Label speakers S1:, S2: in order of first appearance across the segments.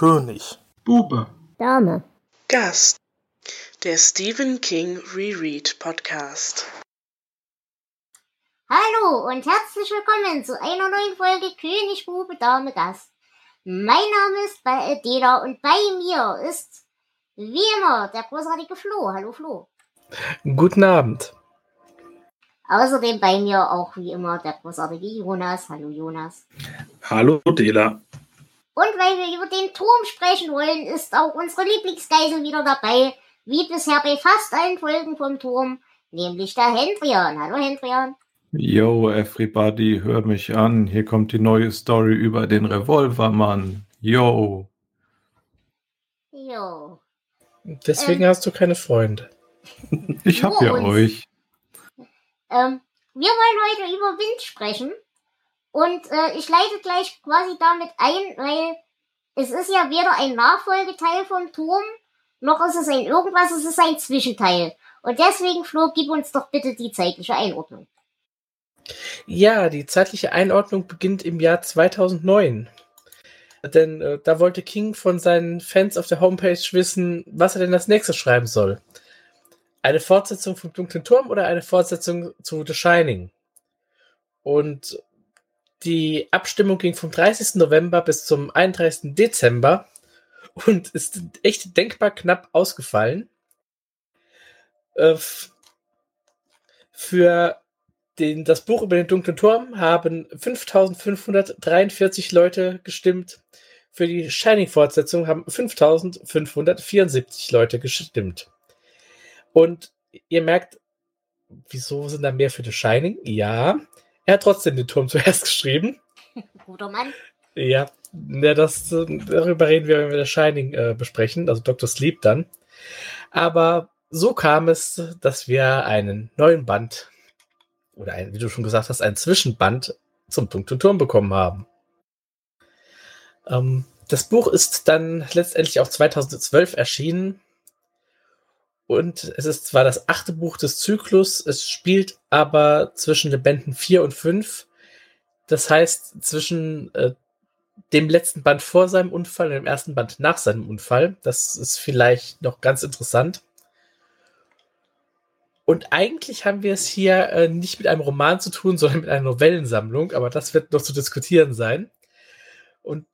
S1: König.
S2: Bube.
S3: Dame.
S4: Gast. Der Stephen King Reread Podcast.
S3: Hallo und herzlich willkommen zu einer neuen Folge König, Bube, Dame, Gast. Mein Name ist Dela und bei mir ist wie immer der großartige Flo. Hallo Flo.
S5: Guten Abend.
S3: Außerdem bei mir auch wie immer der großartige Jonas. Hallo Jonas.
S2: Hallo Dela.
S3: Und weil wir über den Turm sprechen wollen, ist auch unsere Lieblingsgeisel wieder dabei, wie bisher bei fast allen Folgen vom Turm, nämlich der Hendrian. Hallo Hendrian.
S6: Yo, everybody, hör mich an. Hier kommt die neue Story über den Revolvermann. Yo.
S3: Jo.
S5: Deswegen
S3: Ähm.
S5: hast du keine Freunde.
S6: Ich hab ja
S3: uns.
S6: euch.
S3: Ähm, wir wollen heute über Wind sprechen. Und äh, ich leite gleich quasi damit ein, weil es ist ja weder ein Nachfolgeteil vom Turm, noch ist es ein irgendwas, es ist ein Zwischenteil. Und deswegen, Flo, gib uns doch bitte die zeitliche Einordnung.
S5: Ja, die zeitliche Einordnung beginnt im Jahr 2009. Denn äh, da wollte King von seinen Fans auf der Homepage wissen, was er denn als nächstes schreiben soll. Eine Fortsetzung vom Dunklen Turm oder eine Fortsetzung zu The Shining? Und die Abstimmung ging vom 30. November bis zum 31. Dezember und ist echt denkbar knapp ausgefallen. Äh, für den, das Buch über den dunklen Turm haben 5543 Leute gestimmt. Für die Shining-Fortsetzung haben 5574 Leute gestimmt. Und ihr merkt, wieso sind da mehr für The Shining? Ja, er hat trotzdem den Turm zuerst geschrieben.
S3: Guter Mann.
S5: Ja, ja das, äh, darüber reden wir, wenn wir das Shining äh, besprechen, also Dr. Sleep dann. Aber so kam es, dass wir einen neuen Band oder ein, wie du schon gesagt hast, ein Zwischenband zum Dunklen Turm bekommen haben. Ähm, das Buch ist dann letztendlich auch 2012 erschienen. Und es ist zwar das achte Buch des Zyklus, es spielt aber zwischen den Bänden 4 und 5. Das heißt, zwischen äh, dem letzten Band vor seinem Unfall und dem ersten Band nach seinem Unfall. Das ist vielleicht noch ganz interessant. Und eigentlich haben wir es hier äh, nicht mit einem Roman zu tun, sondern mit einer Novellensammlung, aber das wird noch zu diskutieren sein. Und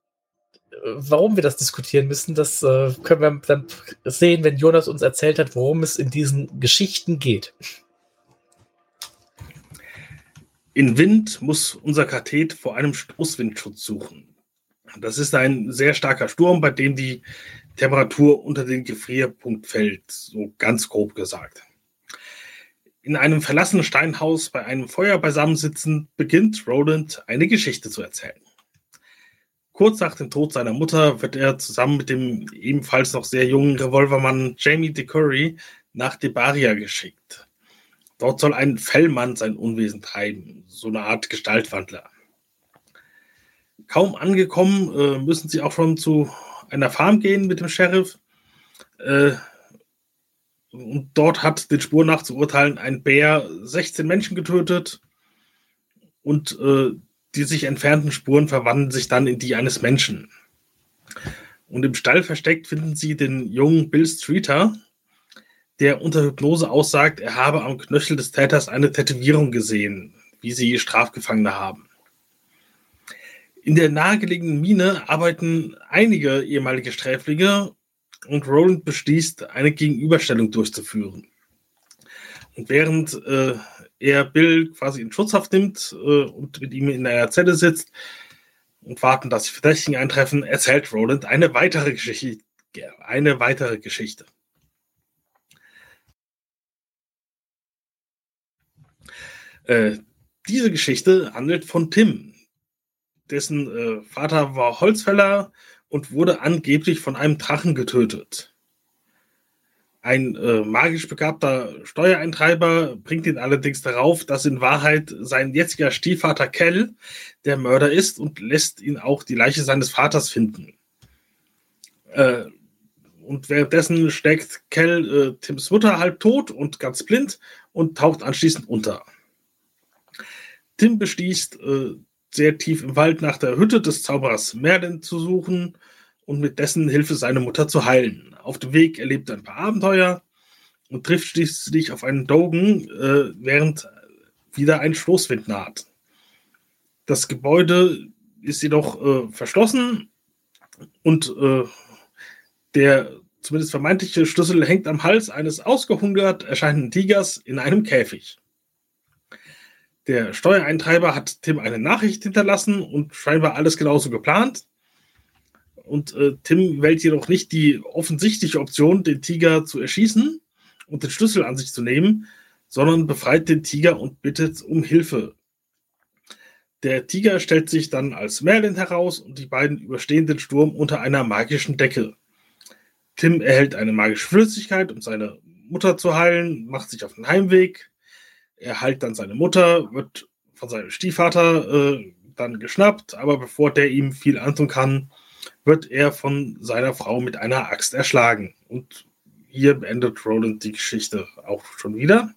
S5: warum wir das diskutieren müssen, das äh, können wir dann sehen, wenn Jonas uns erzählt hat, worum es in diesen Geschichten geht.
S2: In Wind muss unser Kathet vor einem Stoßwindschutz suchen. Das ist ein sehr starker Sturm, bei dem die Temperatur unter den Gefrierpunkt fällt, so ganz grob gesagt. In einem verlassenen Steinhaus bei einem Feuer beisammensitzen, beginnt Roland eine Geschichte zu erzählen. Kurz nach dem Tod seiner Mutter wird er zusammen mit dem ebenfalls noch sehr jungen Revolvermann Jamie DeCurry nach Debaria geschickt. Dort soll ein Fellmann sein Unwesen treiben, so eine Art Gestaltwandler. Kaum angekommen, äh, müssen sie auch schon zu einer Farm gehen mit dem Sheriff. Äh, und dort hat den Spuren nach zu urteilen ein Bär 16 Menschen getötet und äh, die sich entfernten Spuren verwandeln sich dann in die eines Menschen. Und im Stall versteckt finden sie den jungen Bill Streeter, der unter Hypnose aussagt, er habe am Knöchel des Täters eine Tätowierung gesehen, wie sie Strafgefangene haben. In der nahegelegenen Mine arbeiten einige ehemalige Sträflinge und Roland beschließt, eine Gegenüberstellung durchzuführen. Und während äh, er Bill quasi in Schutzhaft nimmt äh, und mit ihm in einer Zelle sitzt und warten, dass die Verdächtigen eintreffen, erzählt Roland eine weitere Geschichte. Eine weitere Geschichte. Äh, diese Geschichte handelt von Tim, dessen äh, Vater war Holzfäller und wurde angeblich von einem Drachen getötet. Ein äh, magisch begabter Steuereintreiber bringt ihn allerdings darauf, dass in Wahrheit sein jetziger Stiefvater Kell der Mörder ist und lässt ihn auch die Leiche seines Vaters finden. Äh, und währenddessen steckt Kell äh, Tims Mutter halb tot und ganz blind und taucht anschließend unter. Tim beschließt, äh, sehr tief im Wald nach der Hütte des Zauberers Merlin zu suchen und mit dessen Hilfe seine Mutter zu heilen. Auf dem Weg erlebt er ein paar Abenteuer und trifft schließlich auf einen Dogen, äh, während wieder ein Stoßwind naht. Das Gebäude ist jedoch äh, verschlossen und äh, der zumindest vermeintliche Schlüssel hängt am Hals eines ausgehungert erscheinenden Tigers in einem Käfig. Der Steuereintreiber hat Tim eine Nachricht hinterlassen und scheinbar alles genauso geplant. Und äh, Tim wählt jedoch nicht die offensichtliche Option, den Tiger zu erschießen und den Schlüssel an sich zu nehmen, sondern befreit den Tiger und bittet um Hilfe. Der Tiger stellt sich dann als Merlin heraus und die beiden überstehen den Sturm unter einer magischen Decke. Tim erhält eine magische Flüssigkeit, um seine Mutter zu heilen, macht sich auf den Heimweg. Er heilt dann seine Mutter, wird von seinem Stiefvater äh, dann geschnappt, aber bevor der ihm viel antun kann, wird er von seiner Frau mit einer Axt erschlagen. Und hier beendet Roland die Geschichte auch schon wieder.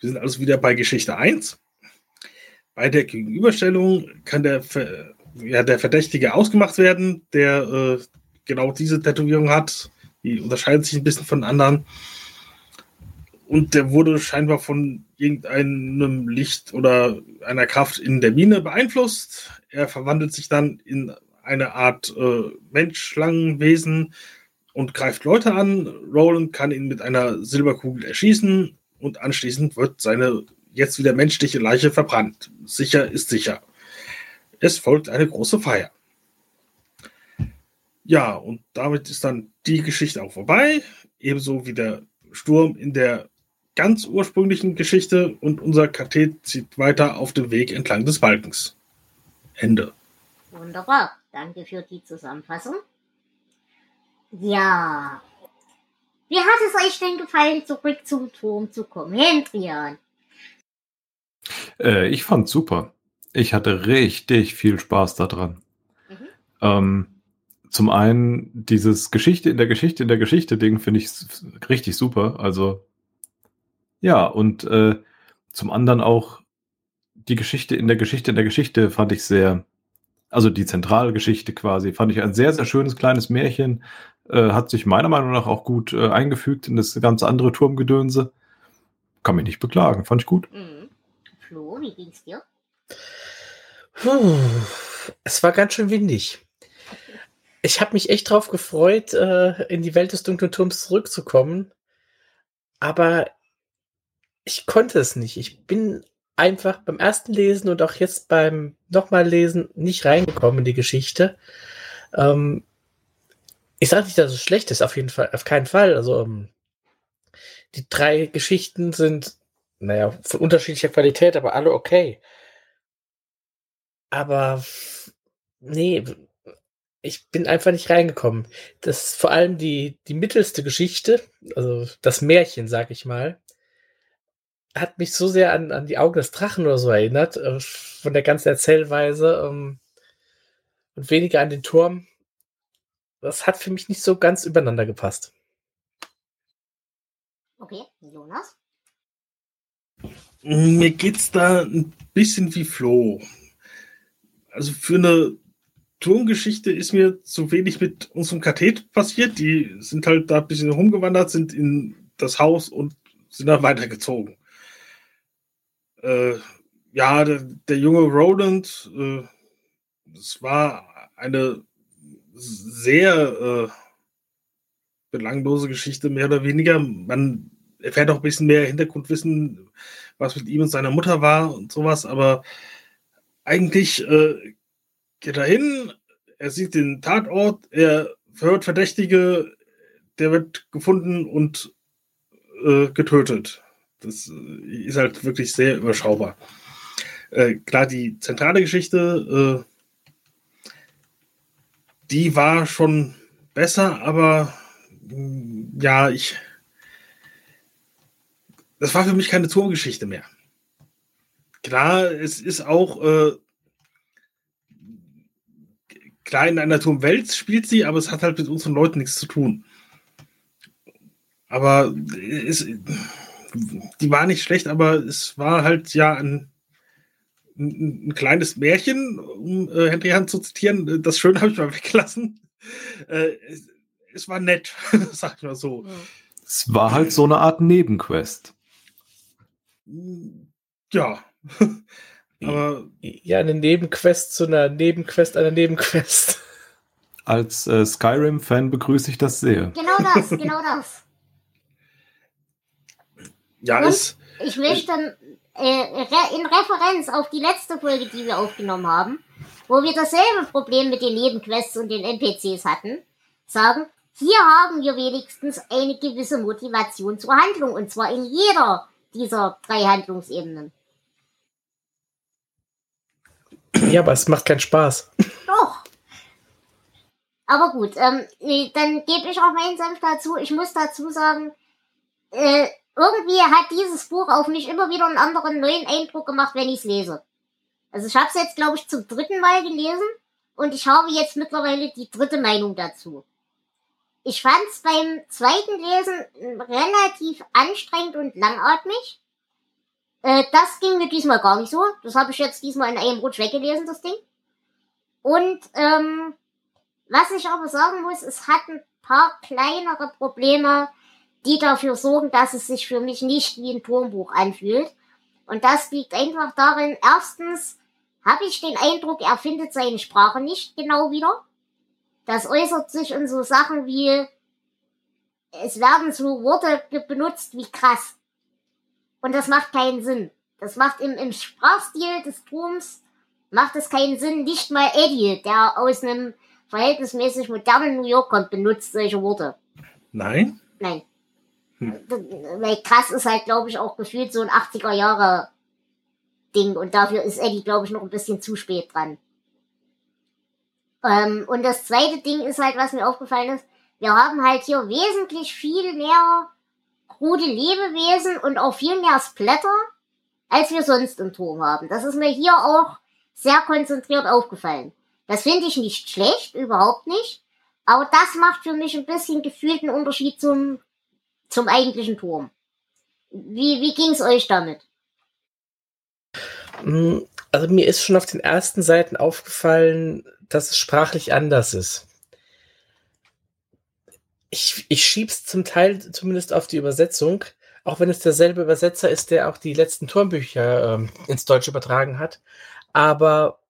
S2: Wir sind also wieder bei Geschichte 1. Bei der Gegenüberstellung kann der, ja, der Verdächtige ausgemacht werden, der äh, genau diese Tätowierung hat. Die unterscheidet sich ein bisschen von anderen. Und der wurde scheinbar von irgendeinem Licht oder einer Kraft in der Mine beeinflusst. Er verwandelt sich dann in eine Art äh, Mensch-Schlangenwesen und greift Leute an. Roland kann ihn mit einer Silberkugel erschießen und anschließend wird seine jetzt wieder menschliche Leiche verbrannt. Sicher ist sicher. Es folgt eine große Feier. Ja, und damit ist dann die Geschichte auch vorbei. Ebenso wie der Sturm in der ganz ursprünglichen Geschichte und unser Kathet zieht weiter auf dem Weg entlang des Balkens. Ende.
S3: Wunderbar. Danke für die Zusammenfassung. Ja. Wie hat es euch denn gefallen, zurück zum Turm zu kommen, Hendrian?
S6: Äh, ich fand super. Ich hatte richtig viel Spaß daran. Mhm. Ähm, zum einen dieses Geschichte in der Geschichte in der Geschichte Ding finde ich richtig super. Also ja, und äh, zum anderen auch die Geschichte in der Geschichte in der Geschichte fand ich sehr, also die zentrale Geschichte quasi, fand ich ein sehr, sehr schönes kleines Märchen. Äh, hat sich meiner Meinung nach auch gut äh, eingefügt in das ganze andere Turmgedönse. Kann mich nicht beklagen, fand ich gut.
S3: Mhm. Flo, wie ging's dir?
S5: Puh, es war ganz schön windig. Ich habe mich echt drauf gefreut, äh, in die Welt des dunklen Turms zurückzukommen. Aber ich konnte es nicht. Ich bin einfach beim ersten Lesen und auch jetzt beim nochmal Lesen nicht reingekommen in die Geschichte. Ähm, ich sage nicht, dass es schlecht ist, auf jeden Fall, auf keinen Fall. Also ähm, die drei Geschichten sind, naja, von unterschiedlicher Qualität, aber alle okay. Aber nee, ich bin einfach nicht reingekommen. Das ist vor allem die, die mittelste Geschichte, also das Märchen, sag ich mal, hat mich so sehr an, an die Augen des Drachen oder so erinnert, äh, von der ganzen Erzählweise ähm, und weniger an den Turm. Das hat für mich nicht so ganz übereinander gepasst.
S3: Okay, Jonas?
S2: Mir geht's da ein bisschen wie Flo. Also für eine Turmgeschichte ist mir zu wenig mit unserem Kathet passiert. Die sind halt da ein bisschen rumgewandert, sind in das Haus und sind dann weitergezogen äh, ja, der, der, junge Roland, äh, es war eine sehr äh, belanglose Geschichte, mehr oder weniger. Man erfährt auch ein bisschen mehr Hintergrundwissen, was mit ihm und seiner Mutter war und sowas, aber eigentlich äh, geht er hin, er sieht den Tatort, er verhört Verdächtige, der wird gefunden und äh, getötet. Das äh, ist halt wirklich sehr überschaubar. Äh, klar, die zentrale Geschichte, äh, die war schon besser, aber mm, ja, ich. Das war für mich keine Turmgeschichte mehr. Klar, es ist auch äh, klar in einer Turmwelt spielt sie, aber es hat halt mit unseren Leuten nichts zu tun. Aber es, die war nicht schlecht, aber es war halt ja ein ein, ein kleines Märchen, um äh, Henry Hand zu zitieren. Das Schöne habe ich mal weggelassen. Äh, es, es, war nett, sag ich mal so.
S6: Es war halt so eine Art Nebenquest.
S2: Ja. Aber
S5: ja, eine Nebenquest zu einer Nebenquest einer Nebenquest.
S6: Als äh, Skyrim-Fan begrüße ich das sehr.
S3: Genau das, genau das.
S2: Ja,
S3: Und
S2: es,
S3: ich möchte äh, re in Referenz auf die letzte Folge, die wir aufgenommen haben, wo wir dasselbe Problem mit den Nebenquests und den NPCs hatten, sagen, hier haben wir wenigstens eine gewisse Motivation zur Handlung und zwar in jeder dieser drei Handlungsebenen.
S5: Ja, aber es macht keinen Spaß.
S3: Doch. Aber gut, ähm, äh, dann gebe ich auch meinen Senf dazu. Ich muss dazu sagen, äh, irgendwie hat dieses Buch auf mich immer wieder einen anderen neuen Eindruck gemacht, wenn ich es lese. Also ich habe es jetzt, glaube ich, zum dritten Mal gelesen und ich habe jetzt mittlerweile die dritte Meinung dazu. Ich fand es beim zweiten Lesen relativ anstrengend und langatmig. Äh, das ging mir diesmal gar nicht so. Das habe ich jetzt diesmal in einem Rutsch weggelesen, das Ding. Und ähm, was ich aber sagen muss, es hat ein paar kleinere Probleme, die dafür sorgen, dass es sich für mich nicht wie ein Turmbuch anfühlt. Und das liegt einfach darin, erstens habe ich den Eindruck, er findet seine Sprache nicht genau wieder. Das äußert sich in so Sachen wie, es werden so Worte benutzt wie krass. Und das macht keinen Sinn. Das macht im, im Sprachstil des Turms, macht es keinen Sinn. Nicht mal Eddie, der aus einem verhältnismäßig modernen New York kommt, benutzt solche Worte.
S2: nein.
S3: Nein. Weil krass ist halt, glaube ich, auch gefühlt so ein 80er Jahre Ding und dafür ist Eddie, glaube ich, noch ein bisschen zu spät dran. Ähm, und das zweite Ding ist halt, was mir aufgefallen ist, wir haben halt hier wesentlich viel mehr krude Lebewesen und auch viel mehr Splatter, als wir sonst im Turm haben. Das ist mir hier auch sehr konzentriert aufgefallen. Das finde ich nicht schlecht, überhaupt nicht. Aber das macht für mich ein bisschen gefühlt einen Unterschied zum, zum eigentlichen Turm. Wie, wie ging's euch damit?
S5: Mm, Also mir ist schon auf den ersten Seiten aufgefallen, dass es sprachlich anders ist. Ich, ich schieb's zum Teil zumindest auf die Übersetzung, auch wenn es derselbe Übersetzer ist, der auch die letzten Turmbücher ähm, ins Deutsche übertragen hat. Aber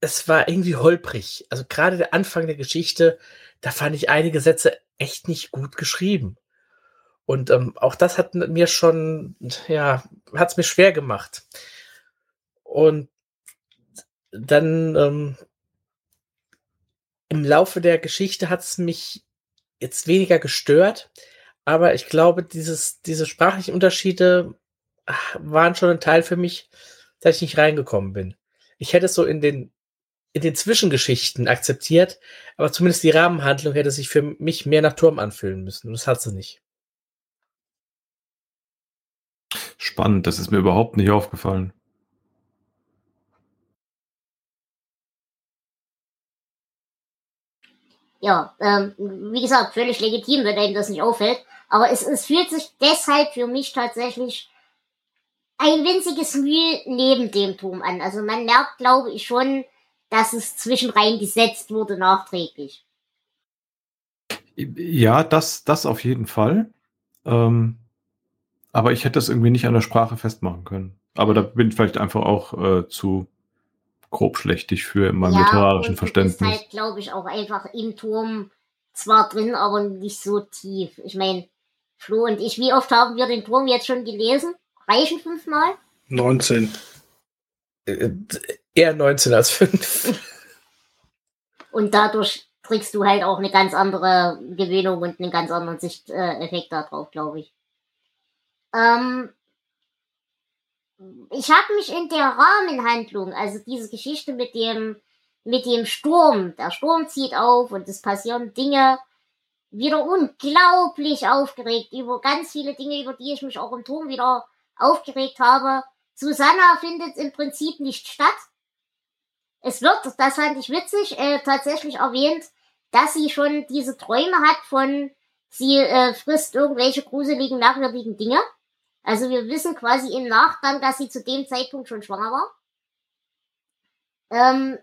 S5: es war irgendwie holprig. Also gerade der Anfang der Geschichte, da fand ich einige Sätze echt nicht gut geschrieben. Und ähm, auch das hat mir schon, ja, hat es mir schwer gemacht. Und dann ähm, im Laufe der Geschichte hat es mich jetzt weniger gestört, aber ich glaube, dieses, diese sprachlichen Unterschiede waren schon ein Teil für mich, dass ich nicht reingekommen bin. Ich hätte es so in den, in den Zwischengeschichten akzeptiert, aber zumindest die Rahmenhandlung hätte sich für mich mehr nach Turm anfühlen müssen. Und das hat sie nicht.
S6: Spannend, das ist mir überhaupt nicht aufgefallen.
S3: Ja, ähm, wie gesagt, völlig legitim, wenn einem das nicht auffällt. Aber es, es fühlt sich deshalb für mich tatsächlich ein winziges Mühe neben dem Turm an. Also man merkt, glaube ich, schon, dass es zwischenrein gesetzt wurde nachträglich.
S6: Ja, das, das auf jeden Fall. Ähm, aber ich hätte das irgendwie nicht an der Sprache festmachen können. Aber da bin ich vielleicht einfach auch äh, zu grobschlächtig für in meinem literarischen
S3: und
S6: Verständnis.
S3: Du bist halt, glaube ich, auch einfach im Turm zwar drin, aber nicht so tief. Ich meine, Flo und ich, wie oft haben wir den Turm jetzt schon gelesen? Reichen fünfmal?
S2: 19.
S5: Äh, eher 19 als 5.
S3: Und dadurch kriegst du halt auch eine ganz andere Gewöhnung und einen ganz anderen Sichteffekt darauf, glaube ich. Ähm, ich habe mich in der Rahmenhandlung, also diese Geschichte mit dem, mit dem Sturm, der Sturm zieht auf und es passieren Dinge, wieder unglaublich aufgeregt über ganz viele Dinge, über die ich mich auch im Turm wieder aufgeregt habe. Susanna findet im Prinzip nicht statt. Es wird, das fand ich witzig, äh, tatsächlich erwähnt, dass sie schon diese Träume hat von, sie äh, frisst irgendwelche gruseligen, merkwürdigen Dinge. Also wir wissen quasi im Nachgang, dass sie zu dem Zeitpunkt schon schwanger war. Ähm,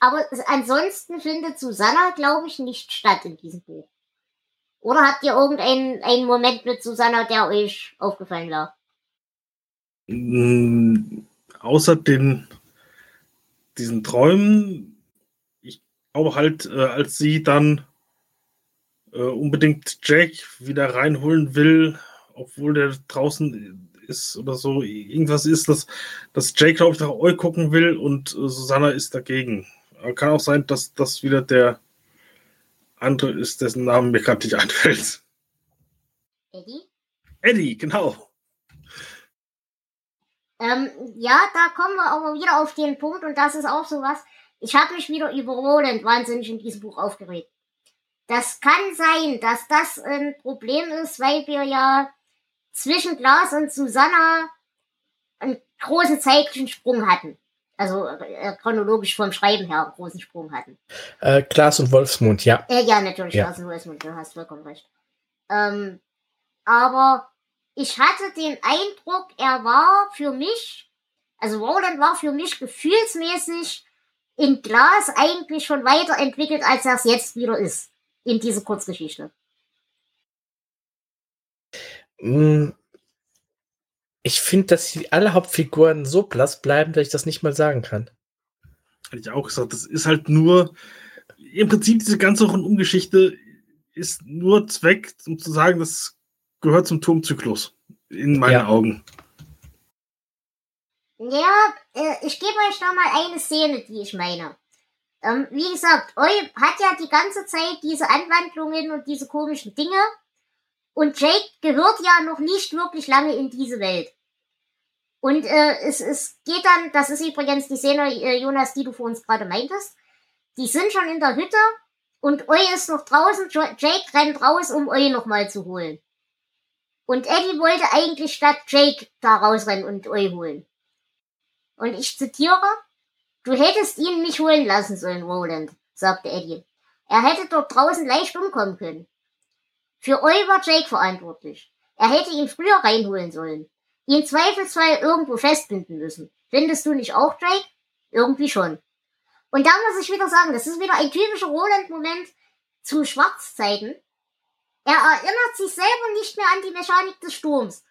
S3: aber ansonsten findet Susanna, glaube ich, nicht statt in diesem Buch. Oder habt ihr irgendeinen einen Moment mit Susanna, der euch aufgefallen war?
S2: Mm, außer den, diesen Träumen, ich glaube halt, äh, als sie dann äh, unbedingt Jake wieder reinholen will, obwohl der draußen ist oder so, irgendwas ist, dass, dass Jake, glaube ich, nach Eu gucken will und äh, Susanna ist dagegen. Kann auch sein, dass das wieder der andere ist, dessen Namen mir gerade nicht einfällt.
S3: Eddie?
S2: Eddie, genau.
S3: Ähm, ja, da kommen wir aber wieder auf den Punkt und das ist auch sowas. Ich habe mich wieder über Roland wahnsinnig in diesem Buch aufgeregt. Das kann sein, dass das ein Problem ist, weil wir ja zwischen Glas und Susanna einen großen zeitlichen Sprung hatten. Also äh, chronologisch vom Schreiben her einen großen Sprung hatten.
S5: Äh, Glas und Wolfsmund, ja.
S3: Äh, ja, natürlich, ja. Glas und Wolfsmund, du hast vollkommen recht. Ähm, aber ich hatte den Eindruck, er war für mich, also Roland war für mich gefühlsmäßig in Glas eigentlich schon weiterentwickelt, als er es jetzt wieder ist. In dieser Kurzgeschichte.
S5: Mm, ich finde, dass alle Hauptfiguren so blass bleiben, dass ich das nicht mal sagen kann.
S2: Hätte ich auch gesagt, das ist halt nur, im Prinzip diese ganze Rundumgeschichte ist nur Zweck, um zu sagen, das gehört zum Turmzyklus. In meinen ja. Augen.
S3: Ja, äh, ich gebe euch da mal eine Szene, die ich meine. Ähm, wie gesagt, Eu hat ja die ganze Zeit diese Anwandlungen und diese komischen Dinge. Und Jake gehört ja noch nicht wirklich lange in diese Welt. Und äh, es, es geht dann, das ist übrigens die Szene, äh, Jonas, die du vor uns gerade meintest. Die sind schon in der Hütte und Eu ist noch draußen. Jake rennt raus, um Eu nochmal zu holen. Und Eddie wollte eigentlich statt Jake da rausrennen und Eu holen. Und ich zitiere, du hättest ihn nicht holen lassen sollen, Roland, sagte Eddie. Er hätte dort draußen leicht umkommen können. Für war Jake verantwortlich. Er hätte ihn früher reinholen sollen. Ihn zweifelsfrei irgendwo festbinden müssen. Findest du nicht auch, Jake? Irgendwie schon. Und da muss ich wieder sagen, das ist wieder ein typischer Roland-Moment zu Schwarzzeiten. Er erinnert sich selber nicht mehr an die Mechanik des Sturms.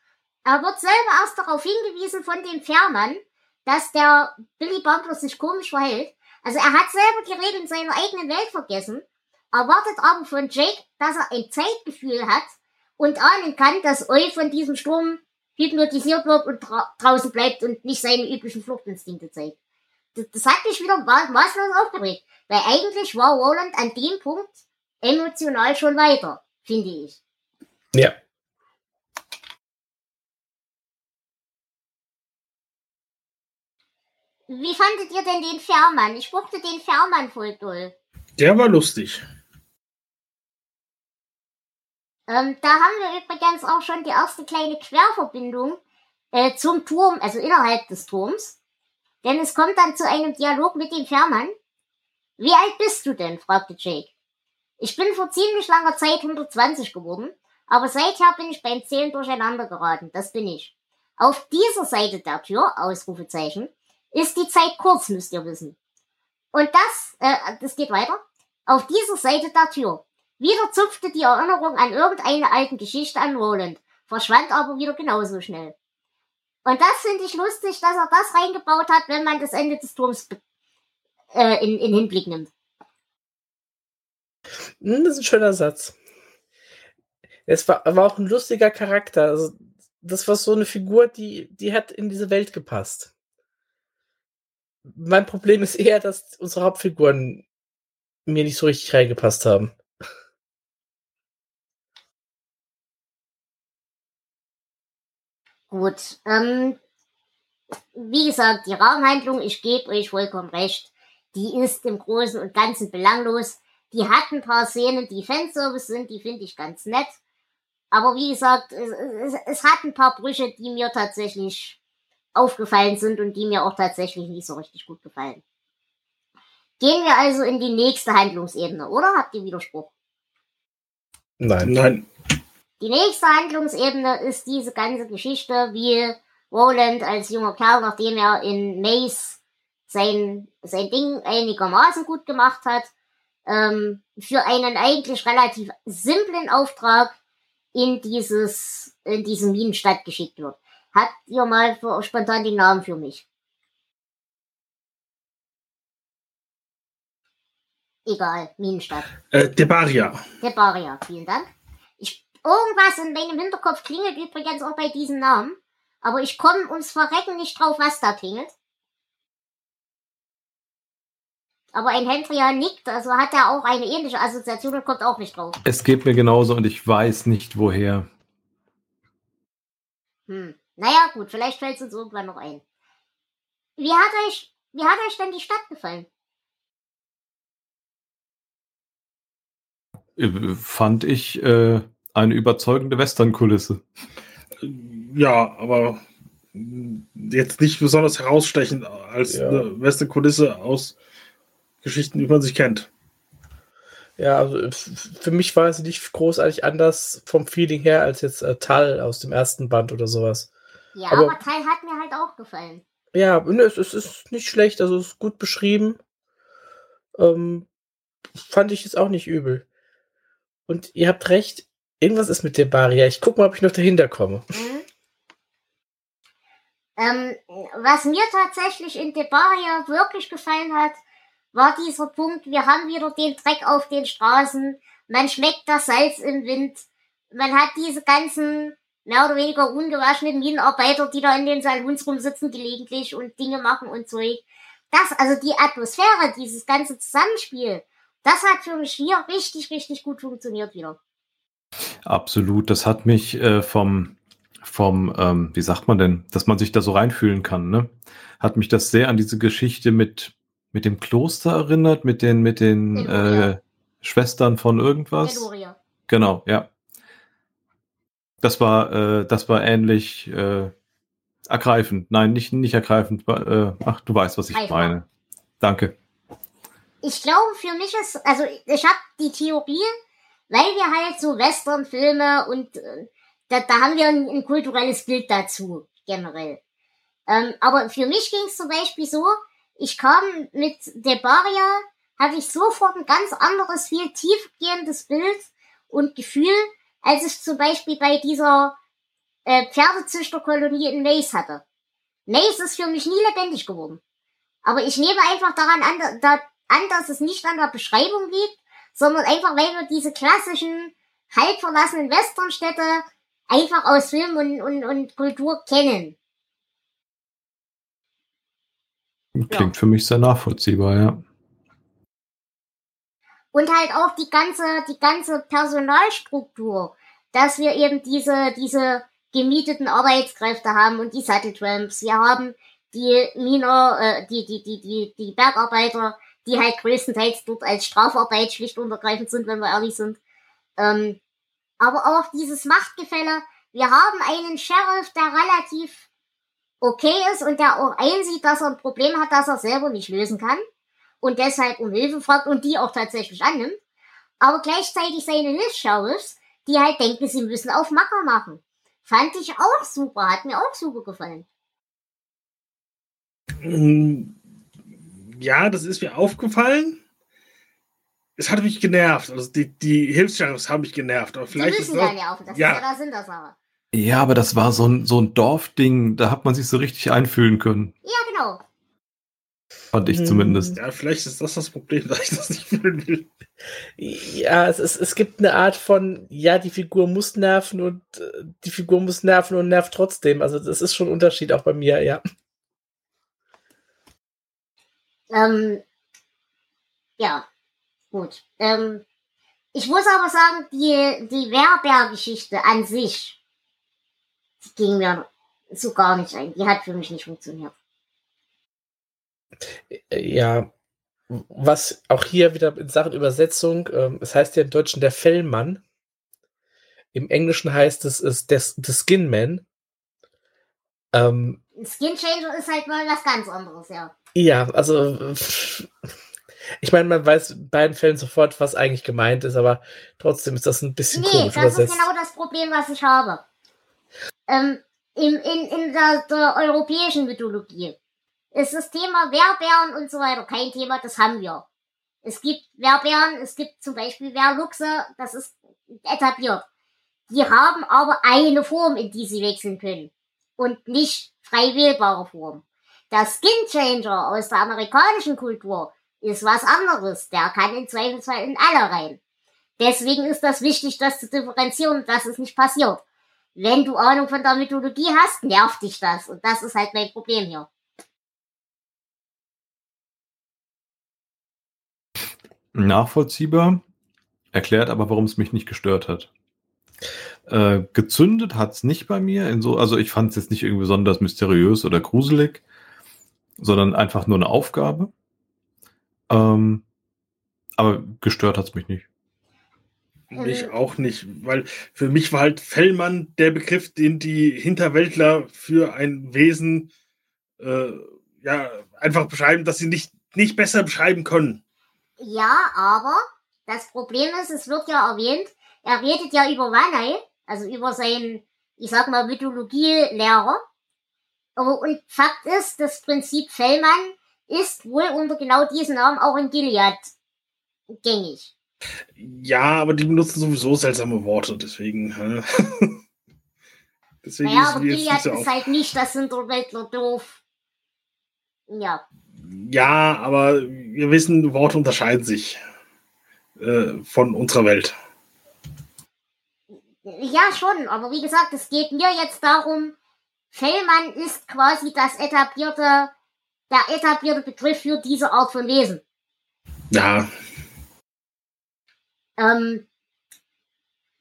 S3: Er wird selber erst darauf hingewiesen von dem Fährmann, dass der Billy Bumper sich komisch verhält. Also er hat selber die Regeln seiner eigenen Welt vergessen erwartet aber von Jake, dass er ein Zeitgefühl hat und ahnen kann, dass Eu von diesem Sturm hypnotisiert wird und dra draußen bleibt und nicht seine üblichen Fluchtinstinkte zeigt. Das, das hat mich wieder maßlos aufgeregt, weil eigentlich war Roland an dem Punkt emotional schon weiter, finde ich.
S5: Ja.
S3: Wie fandet ihr denn den Fährmann? Ich mochte den Fährmann voll toll.
S2: Der war lustig.
S3: Ähm, da haben wir übrigens auch schon die erste kleine Querverbindung äh, zum Turm, also innerhalb des Turms. Denn es kommt dann zu einem Dialog mit dem Fährmann. Wie alt bist du denn? fragte Jake. Ich bin vor ziemlich langer Zeit 120 geworden, aber seither bin ich beim Zählen durcheinander geraten. Das bin ich. Auf dieser Seite der Tür, Ausrufezeichen, ist die Zeit kurz, müsst ihr wissen. Und das, äh, das geht weiter. Auf dieser Seite der Tür wieder zupfte die Erinnerung an irgendeine alten Geschichte an Roland, verschwand aber wieder genauso schnell. Und das finde ich lustig, dass er das reingebaut hat, wenn man das Ende des Turms äh, in, in Hinblick nimmt.
S5: Hm, das ist ein schöner Satz. Es war, war auch ein lustiger Charakter. Also, das war so eine Figur, die, die hat in diese Welt gepasst. Mein Problem ist eher, dass unsere Hauptfiguren mir nicht so richtig reingepasst haben.
S3: Gut, ähm, wie gesagt, die Rahmenhandlung, ich gebe euch vollkommen recht, die ist im Großen und Ganzen belanglos. Die hat ein paar Szenen, die Fanservice sind, die finde ich ganz nett. Aber wie gesagt, es, es, es, hat ein paar Brüche, die mir tatsächlich aufgefallen sind und die mir auch tatsächlich nicht so richtig gut gefallen. Gehen wir also in die nächste Handlungsebene, oder? Habt ihr Widerspruch?
S2: Nein. Nein.
S3: Die nächste Handlungsebene ist diese ganze Geschichte, wie Roland als junger Kerl, nachdem er in Mays sein, sein Ding einigermaßen gut gemacht hat, ähm, für einen eigentlich relativ simplen Auftrag in dieses, in diese Minenstadt geschickt wird. Habt ihr mal für, spontan den Namen für mich? Egal, Minenstadt.
S2: Äh, Debaria.
S3: Debaria, vielen Dank. Irgendwas in meinem Hinterkopf klingelt übrigens auch bei diesem Namen, aber ich komme ums Verrecken nicht drauf, was da klingelt. Aber ein Hendria nickt, also hat er auch eine ähnliche Assoziation und kommt auch nicht drauf.
S6: Es geht mir genauso und ich weiß nicht woher.
S3: Hm. Naja, gut, vielleicht fällt es uns irgendwann noch ein. Wie hat euch, wie hat euch denn die Stadt gefallen?
S6: Äh, Fand ich äh, eine überzeugende Western-Kulisse.
S2: Ja, aber jetzt nicht besonders herausstechend als
S5: Ja.
S2: eine Western-Kulisse aus Geschichten, die man sich kennt.
S5: Ja, also für mich war es nicht großartig anders vom Feeling her als jetzt äh, Tal aus dem ersten Band oder sowas.
S3: Ja,
S5: Aber-
S3: aber, Teil hat mir halt auch gefallen.
S5: Ja, nö, es, es ist nicht schlecht, also es ist gut beschrieben. Ähm, fand ich jetzt auch nicht übel. Und ihr habt recht, irgendwas ist mit der Barriere. Ich guck mal, ob ich noch dahinter komme.
S3: Mhm. Ähm, was mir tatsächlich in Debaria wirklich gefallen hat, war dieser Punkt, wir haben wieder den Dreck auf den Straßen, man schmeckt das Salz im Wind, man hat diese ganzen mehr oder weniger ungewaschenen Minenarbeiter, die da in den Salons rumsitzen gelegentlich und Dinge machen und Zeug. Das, also die Atmosphäre, dieses ganze Zusammenspiel, das hat für mich hier richtig, richtig gut funktioniert wieder.
S6: Absolut. Das hat mich äh, vom, vom ähm, wie sagt man denn, dass man sich da so reinfühlen kann, ne? Hat mich das sehr an diese Geschichte mit, mit dem Kloster erinnert, mit den, mit den äh, Schwestern von irgendwas.
S3: Meloria.
S6: Genau, ja. Das war, äh, das war ähnlich äh, ergreifend. Nein, nicht, nicht ergreifend. Äh, ach, du weißt, was ich
S3: Greifbar.
S6: meine. Danke.
S3: ich glaube, für mich ist, also ich habe die Theorie, weil wir halt so Western-Filme und äh, da, da haben wir ein, ein kulturelles Bild dazu, generell. Ähm, aber für mich ging es zum Beispiel so, ich kam mit Debaria, hatte ich sofort ein ganz anderes, viel tiefgehendes Bild und Gefühl, als ich zum Beispiel bei dieser äh, Pferdezüchterkolonie in Mace hatte. Mace ist für mich nie lebendig geworden. Aber ich nehme einfach daran an, da, an, dass es nicht an der Beschreibung liegt, sondern einfach, weil wir diese klassischen, halb verlassenen Westernstädte einfach aus Film und, und, und Kultur kennen.
S6: Klingt für mich sehr nachvollziehbar, ja.
S3: Und halt auch die ganze, die ganze Personalstruktur, dass wir eben diese, diese gemieteten Arbeitskräfte haben und die Sattletramps. Wir haben die Miner, äh, die, die, die, die, die Bergarbeiter, die halt größtenteils dort als Strafarbeit schlicht und ergreifend sind, wenn wir ehrlich sind. Ähm, aber auch dieses Machtgefälle. Wir haben einen Sheriff, der relativ okay ist und der auch einsieht, dass er ein Problem hat, das er selber nicht lösen kann und deshalb um Hilfe fragt und die auch tatsächlich annimmt. Aber gleichzeitig seine Hilfs-Sheriffs, die halt denken, sie müssen auf Macker machen. Fand ich auch super, hat mir auch super gefallen.
S2: Ja, das ist mir aufgefallen. Es hat mich genervt. Also die, die Hilfs-Sheriffs haben mich genervt. Aber
S3: Die
S2: vielleicht ist
S3: müssen
S2: das,
S3: ja auch, das
S2: ja.
S3: ist ja Sinn der Sache.
S6: Ja, aber das war so ein, so ein Dorfding, da hat man sich so richtig einfühlen können.
S3: Ja, genau.
S6: Fand ich
S5: Hm.
S6: zumindest.
S2: ja, vielleicht ist das das Problem, dass ich das nicht fühlen will.
S5: Ja, es, ist, es gibt eine Art von, ja, die Figur muss nerven und äh, die Figur muss nerven und nervt trotzdem. Also das ist schon ein Unterschied auch bei mir, ja.
S3: Ähm, ja, gut. Ähm, ich muss aber sagen, die, die Werber-Geschichte an sich, die ging mir so gar nicht ein. Die hat für mich nicht funktioniert.
S5: Äh, Ja, was auch hier wieder in Sachen Übersetzung, ähm, es heißt ja im Deutschen der Fellmann. Im Englischen heißt es, es des, the Skin Man. Ähm,
S3: Skin Changer ist halt mal was ganz anderes, ja.
S5: Ja, also ich meine, man weiß in beiden Fällen sofort, was eigentlich gemeint ist, aber trotzdem ist das ein bisschen
S3: Nee,
S5: komisch
S3: das ist genau das Problem, was ich habe. Ähm, in, in, in der, der europäischen Mythologie ist das Thema Werbären und so weiter kein Thema, das haben wir. Es gibt Werbären, es gibt zum Beispiel Wehrluchse, das ist etabliert. Die haben aber eine Form, in die sie wechseln können. Und nicht frei wählbare Form. Der Skin Changer aus der amerikanischen Kultur ist was anderes. Der kann in Zweifelsfall in alle rein. Deswegen ist das wichtig, das zu differenzieren, dass es nicht passiert. Wenn du Ahnung von der Mythologie hast, nervt dich das. Und das ist halt mein Problem hier.
S6: Nachvollziehbar, erklärt aber, warum es mich nicht gestört hat. Äh, gezündet hat es nicht bei mir. So, also ich fand es jetzt nicht irgendwie besonders mysteriös oder gruselig, sondern einfach nur eine Aufgabe. Ähm, aber gestört hat es mich nicht.
S2: Mich auch nicht, weil für mich war halt Fellmann der Begriff, den die Hinterwäldler für ein Wesen äh, ja einfach beschreiben, dass sie nicht, nicht besser beschreiben können.
S3: Ja, aber das Problem ist, es wird ja erwähnt, er redet ja über Wanai, also über seinen, ich sag mal, Mythologielehrer. Und Fakt ist, das Prinzip Fellmann ist wohl unter genau diesem Namen auch in Gilead gängig.
S2: Ja, aber die benutzen sowieso seltsame Worte, deswegen.
S3: deswegen naja, aber Gilead ist halt nicht das Hinterwäldler doof. Ja.
S2: Ja, aber wir wissen, Worte unterscheiden sich äh, von unserer Welt.
S3: Ja, schon, aber wie gesagt, es geht mir jetzt darum, Fellmann ist quasi das etablierte, der etablierte Begriff für diese Art von Wesen.
S2: Ja.
S3: Ähm,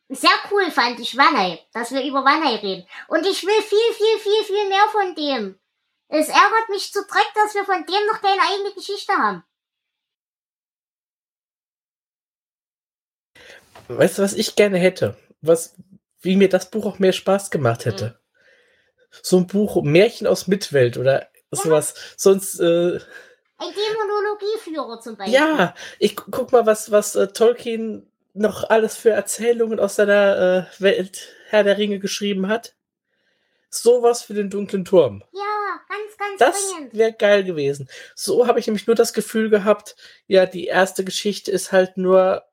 S3: sehr cool fand ich Wanai, dass wir über Wanai reden. Und ich will viel, viel, viel, viel mehr von dem. Es ärgert mich zu Dreck, dass wir von dem noch keine eigene Geschichte haben.
S5: Weißt du, was ich gerne hätte? Was, wie mir das Buch auch mehr Spaß gemacht hätte. So ein Buch, Märchen aus Mitwelt oder ja. sowas. Sonst, äh,
S3: ein Dämonologieführer zum Beispiel.
S5: Ja, ich guck mal, was, was äh, Tolkien noch alles für Erzählungen aus seiner äh, Welt Herr der Ringe geschrieben hat. Sowas für den dunklen Turm.
S3: Ja, ganz, ganz
S5: Das wäre geil gewesen. So habe ich nämlich nur das Gefühl gehabt, ja, die erste Geschichte ist halt nur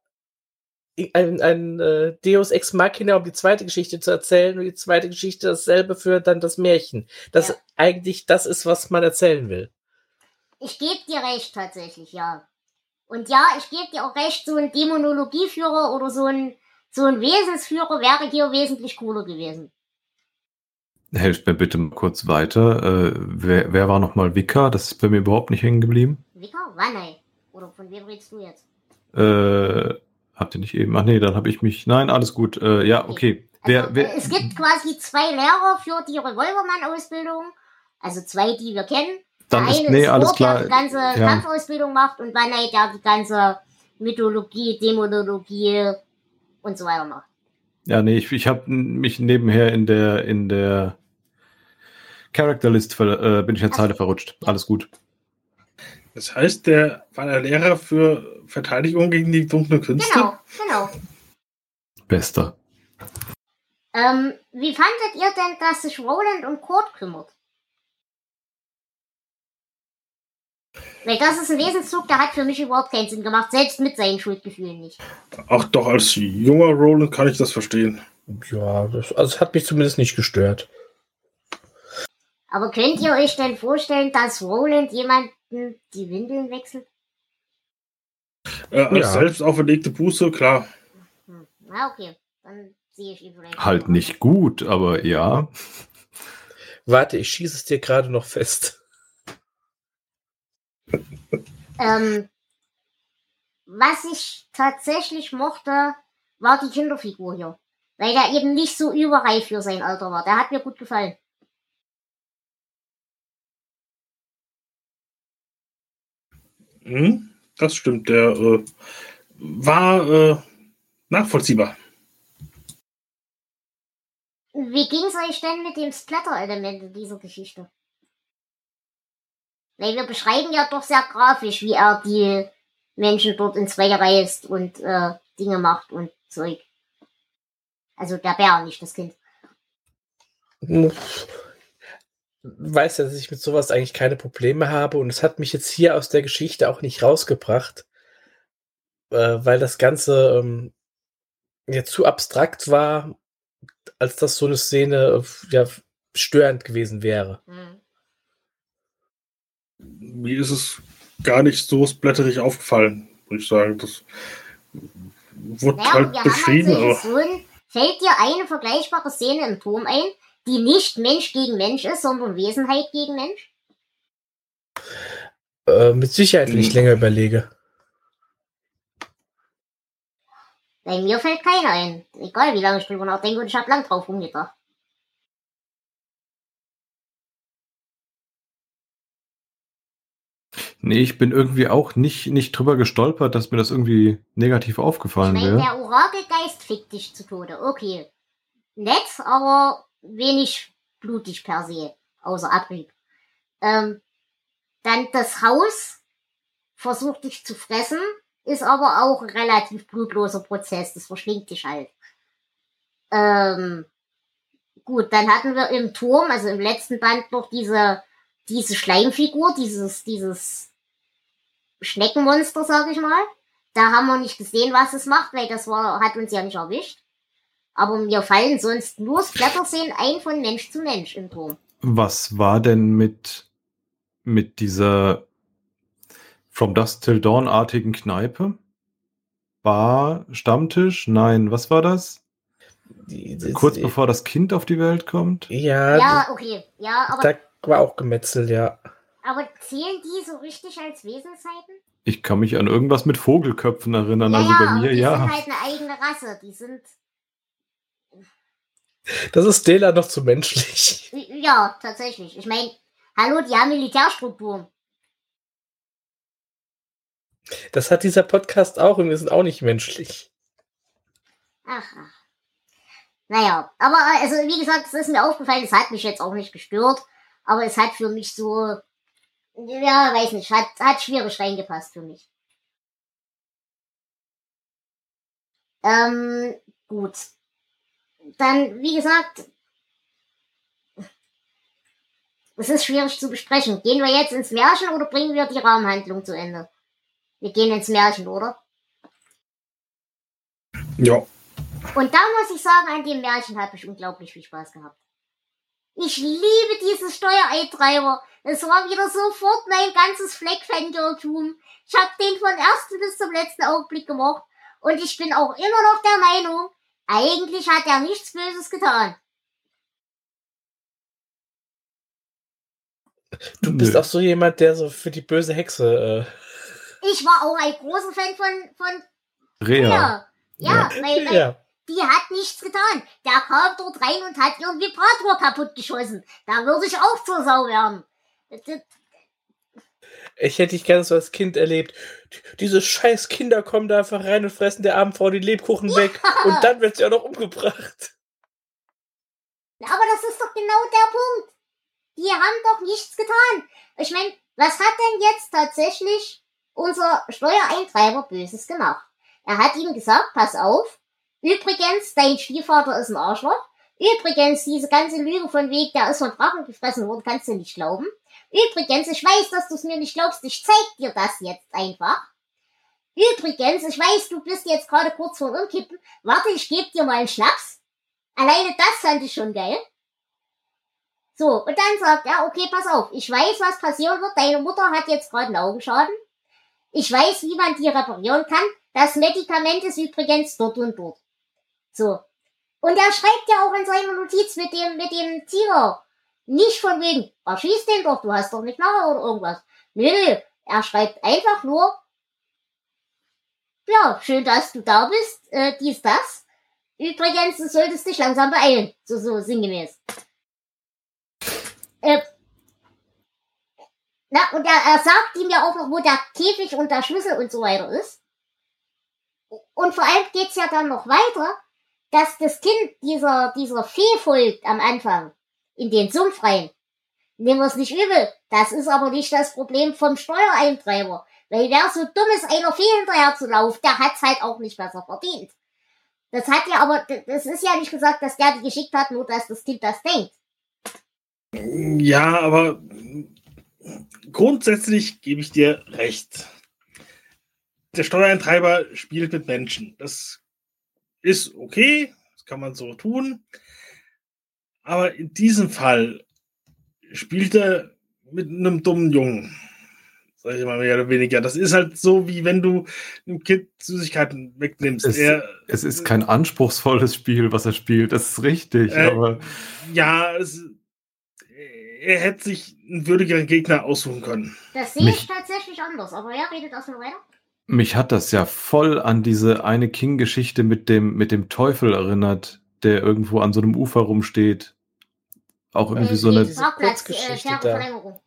S5: ein, ein äh, Deus Ex Machina, um die zweite Geschichte zu erzählen und die zweite Geschichte dasselbe für dann das Märchen. Das ja. eigentlich das ist, was man erzählen will.
S3: Ich gebe dir recht, tatsächlich, ja. Und ja, ich gebe dir auch recht, so ein Dämonologieführer oder so ein, so ein Wesensführer wäre hier wesentlich cooler gewesen.
S6: Helft mir bitte mal kurz weiter. Äh, wer, wer war nochmal Vika? Das ist bei mir überhaupt nicht hängen geblieben.
S3: Vika? Wanne. Oder von wem redest du jetzt?
S6: Äh, habt ihr nicht eben? Ach nee, dann habe ich mich. Nein, alles gut. Äh, ja, okay. Wer,
S3: also,
S6: wer,
S3: es gibt quasi zwei Lehrer für die Revolvermann-Ausbildung. Also zwei, die wir kennen.
S6: Dann der ist, nee, ist alles Burg, klar.
S3: Der die ganze ja. Kampfausbildung macht und Wanne, der die ganze Mythologie, Dämonologie und so weiter macht.
S6: Ja, nee, ich, ich habe mich nebenher in der in der Character List äh, bin ich in Zeile verrutscht. Alles gut.
S2: Das heißt, der war der Lehrer für Verteidigung gegen die dunklen Künste?
S3: Genau, genau.
S6: Bester.
S3: Ähm, wie fandet ihr denn, dass sich Roland um Kurt kümmert? Weil das ist ein Wesenszug, der hat für mich überhaupt keinen Sinn gemacht, selbst mit seinen Schuldgefühlen nicht.
S2: Ach doch, als junger Roland kann ich das verstehen.
S5: Ja, das, also es hat mich zumindest nicht gestört.
S3: Aber könnt ihr euch denn vorstellen, dass Roland jemanden die Windeln wechselt?
S2: Äh, als ja. selbst auferlegte Buße, klar.
S3: Hm. Na, okay. Dann sehe ich ihn vielleicht.
S6: Halt nicht gut, aber ja.
S5: Warte, ich schieße es dir gerade noch fest
S3: ähm, was ich tatsächlich mochte, war die Kinderfigur hier. Weil der eben nicht so überreif für sein Alter war. Der hat mir gut gefallen.
S2: Hm, das stimmt. Der äh, war äh, nachvollziehbar.
S3: Wie ging es euch denn mit dem Splatter-Element in dieser Geschichte? Weil wir beschreiben ja doch sehr grafisch, wie er die Menschen dort ins zwei reißt und äh, Dinge macht und Zeug. Also der Bär, nicht das Kind.
S5: Weiß ja, dass ich mit sowas eigentlich keine Probleme habe und es hat mich jetzt hier aus der Geschichte auch nicht rausgebracht, äh, weil das Ganze ähm, ja zu abstrakt war, als dass so eine Szene ja störend gewesen wäre.
S3: Hm.
S2: Mir ist es gar nicht so splatterig aufgefallen, würde ich sagen. Das wurde
S3: Naja,
S2: halt beschrieben,
S3: haben halt
S2: aber
S3: so ein, fällt dir eine vergleichbare Szene im Turm ein, die nicht Mensch gegen Mensch ist, sondern Wesenheit gegen Mensch?
S5: Äh, mit Sicherheit, wenn ich
S2: Hm.
S5: länger überlege.
S3: Bei mir fällt keiner ein. Egal wie lange ich drüber nachdenke und ich habe lang drauf rumgedacht.
S6: Nee, ich bin irgendwie auch nicht, nicht drüber gestolpert, dass mir das irgendwie negativ
S3: Ich
S6: aufgefallen
S3: meine,
S6: wäre.
S3: der Orakelgeist fickt dich zu Tode. Okay. Nett, aber wenig blutig per se. Außer Abrieb. Ähm, dann das Haus versucht dich zu fressen, ist aber auch ein relativ blutloser Prozess. Das verschlingt dich halt. Ähm, gut, dann hatten wir im Turm, also im letzten Band noch diese, diese Schleimfigur, dieses, dieses Schneckenmonster, sag ich mal. Da haben wir nicht gesehen, was es macht, weil das war, hat uns ja nicht erwischt. Aber mir fallen sonst nur Splatterszenen ein von Mensch zu Mensch im Turm.
S6: Was war denn mit, mit dieser From Dusk Till Dawn-artigen Kneipe? Bar, Stammtisch? Nein, was war das?
S5: Die- die-
S6: Kurz
S5: die-
S6: bevor das Kind auf die Welt kommt?
S5: Ja,
S3: Ja, okay. Ja, aber,
S5: da war auch Gemetzel, ja.
S3: aber zählen die so richtig als Wesensheiten?
S6: Ich kann mich an irgendwas mit Vogelköpfen erinnern,
S3: ja,
S6: also bei mir
S3: die
S6: ja.
S3: sind halt eine eigene Rasse. Die sind,
S5: Das ist Dela noch zu menschlich.
S3: ja, tatsächlich. Ich meine, hallo, die haben Militärstrukturen.
S5: Das hat dieser Podcast auch und wir sind auch nicht menschlich.
S3: Ach, ach. Naja, aber äh, also wie gesagt, es ist mir aufgefallen, es hat mich jetzt auch nicht gestört, aber es hat für mich so, ja, weiß nicht, hat, hat schwierig reingepasst für mich. Ähm, gut. Dann, wie gesagt, es ist schwierig zu besprechen. Gehen wir jetzt ins Märchen oder bringen wir die Rahmenhandlung zu Ende? Wir gehen ins Märchen, oder?
S2: ja.
S3: Und da muss ich sagen, an dem Märchen habe ich unglaublich viel Spaß gehabt. Ich liebe diese Steuereintreiber. Es war wieder sofort mein ganzes Fleckfangirltum. Ich habe den von ersten bis zum letzten Augenblick gemocht. Und ich bin auch immer noch der Meinung, eigentlich hat er nichts Böses getan.
S5: Du bist
S6: Nö.
S5: auch so jemand, der so für die böse Hexe. Äh,
S3: Ich war auch ein großer Fan von, von
S6: Rea.
S3: ja. Ja, weil, weil
S5: ja.
S3: die hat nichts getan. Der kam dort rein und hat ihren Vibrator kaputt geschossen. Da würde ich auch zur Sau werden. Das-
S5: Ich hätte dich gerne so als Kind erlebt. Die- Diese scheiß Kinder kommen da einfach rein und fressen der armen Frau die Lebkuchen weg. Und dann wird sie auch noch umgebracht.
S3: Aber das ist doch genau der Punkt. Die haben doch nichts getan. Ich meine, was hat denn jetzt tatsächlich unser Steuereintreiber Böses gemacht? Er hat ihm gesagt, pass auf, übrigens, dein Stiefvater ist ein Arschloch. Übrigens, diese ganze Lüge von Weg, der ist von Drachen gefressen worden, kannst du nicht glauben. Übrigens, ich weiß, dass du es mir nicht glaubst, ich zeig dir das jetzt einfach. Übrigens, ich weiß, du bist jetzt gerade kurz vor Umkippen. Warte, ich gebe dir mal einen Schnaps. Alleine das fand ich schon geil. So, und dann sagt er, okay, pass auf, ich weiß, was passieren wird. Deine Mutter hat jetzt gerade einen Augenschaden. Ich weiß, wie man die reparieren kann. Das Medikament ist übrigens dort und dort. So. Und er schreibt ja auch in seiner Notiz mit dem, mit dem Tiger. Nicht von wegen, erschieß den doch, du hast doch nicht nachher oder irgendwas. Nö, nö. Er schreibt einfach nur, ja, schön, dass du da bist, äh, dies, das. Übrigens, du solltest dich langsam beeilen. So, so, sinngemäß. Äh, na, und er, er sagt ihm ja auch noch, wo der Käfig und der Schlüssel und so weiter ist. Und vor allem geht's ja dann noch weiter, dass das Kind dieser, dieser Fee folgt am Anfang. In den Sumpf rein. Nehmen wir es nicht übel. Das ist aber nicht das Problem vom Steuereintreiber. Weil wer so dumm ist, einer Fee hinterher zu laufen, der hat's halt auch nicht besser verdient. Das hat ja aber, das ist ja nicht gesagt, dass der die geschickt hat, nur dass das Kind das denkt.
S2: Ja, aber grundsätzlich gebe ich dir recht. Der Steuereintreiber spielt mit Menschen. Das ist okay, das kann man so tun. Aber in diesem Fall spielt er mit einem dummen Jungen. Sag ich mal mehr oder weniger. Das ist halt so, wie wenn du einem Kind Süßigkeiten wegnimmst.
S6: Es,
S2: er,
S6: es ist kein anspruchsvolles Spiel, was er spielt. Das ist richtig.
S2: Äh,
S6: aber
S2: ja, es, er hätte sich einen würdigeren Gegner aussuchen können.
S3: Das sehe ich
S6: Mich-
S3: tatsächlich anders. Aber ja, redet erstmal weiter.
S6: mich hat das ja voll an diese eine King-Geschichte mit dem, mit dem Teufel erinnert, der irgendwo an so einem Ufer rumsteht. Auch irgendwie
S3: Äh,
S6: so eine.
S3: äh,
S5: Kurzgeschichte.
S3: Verlängerung.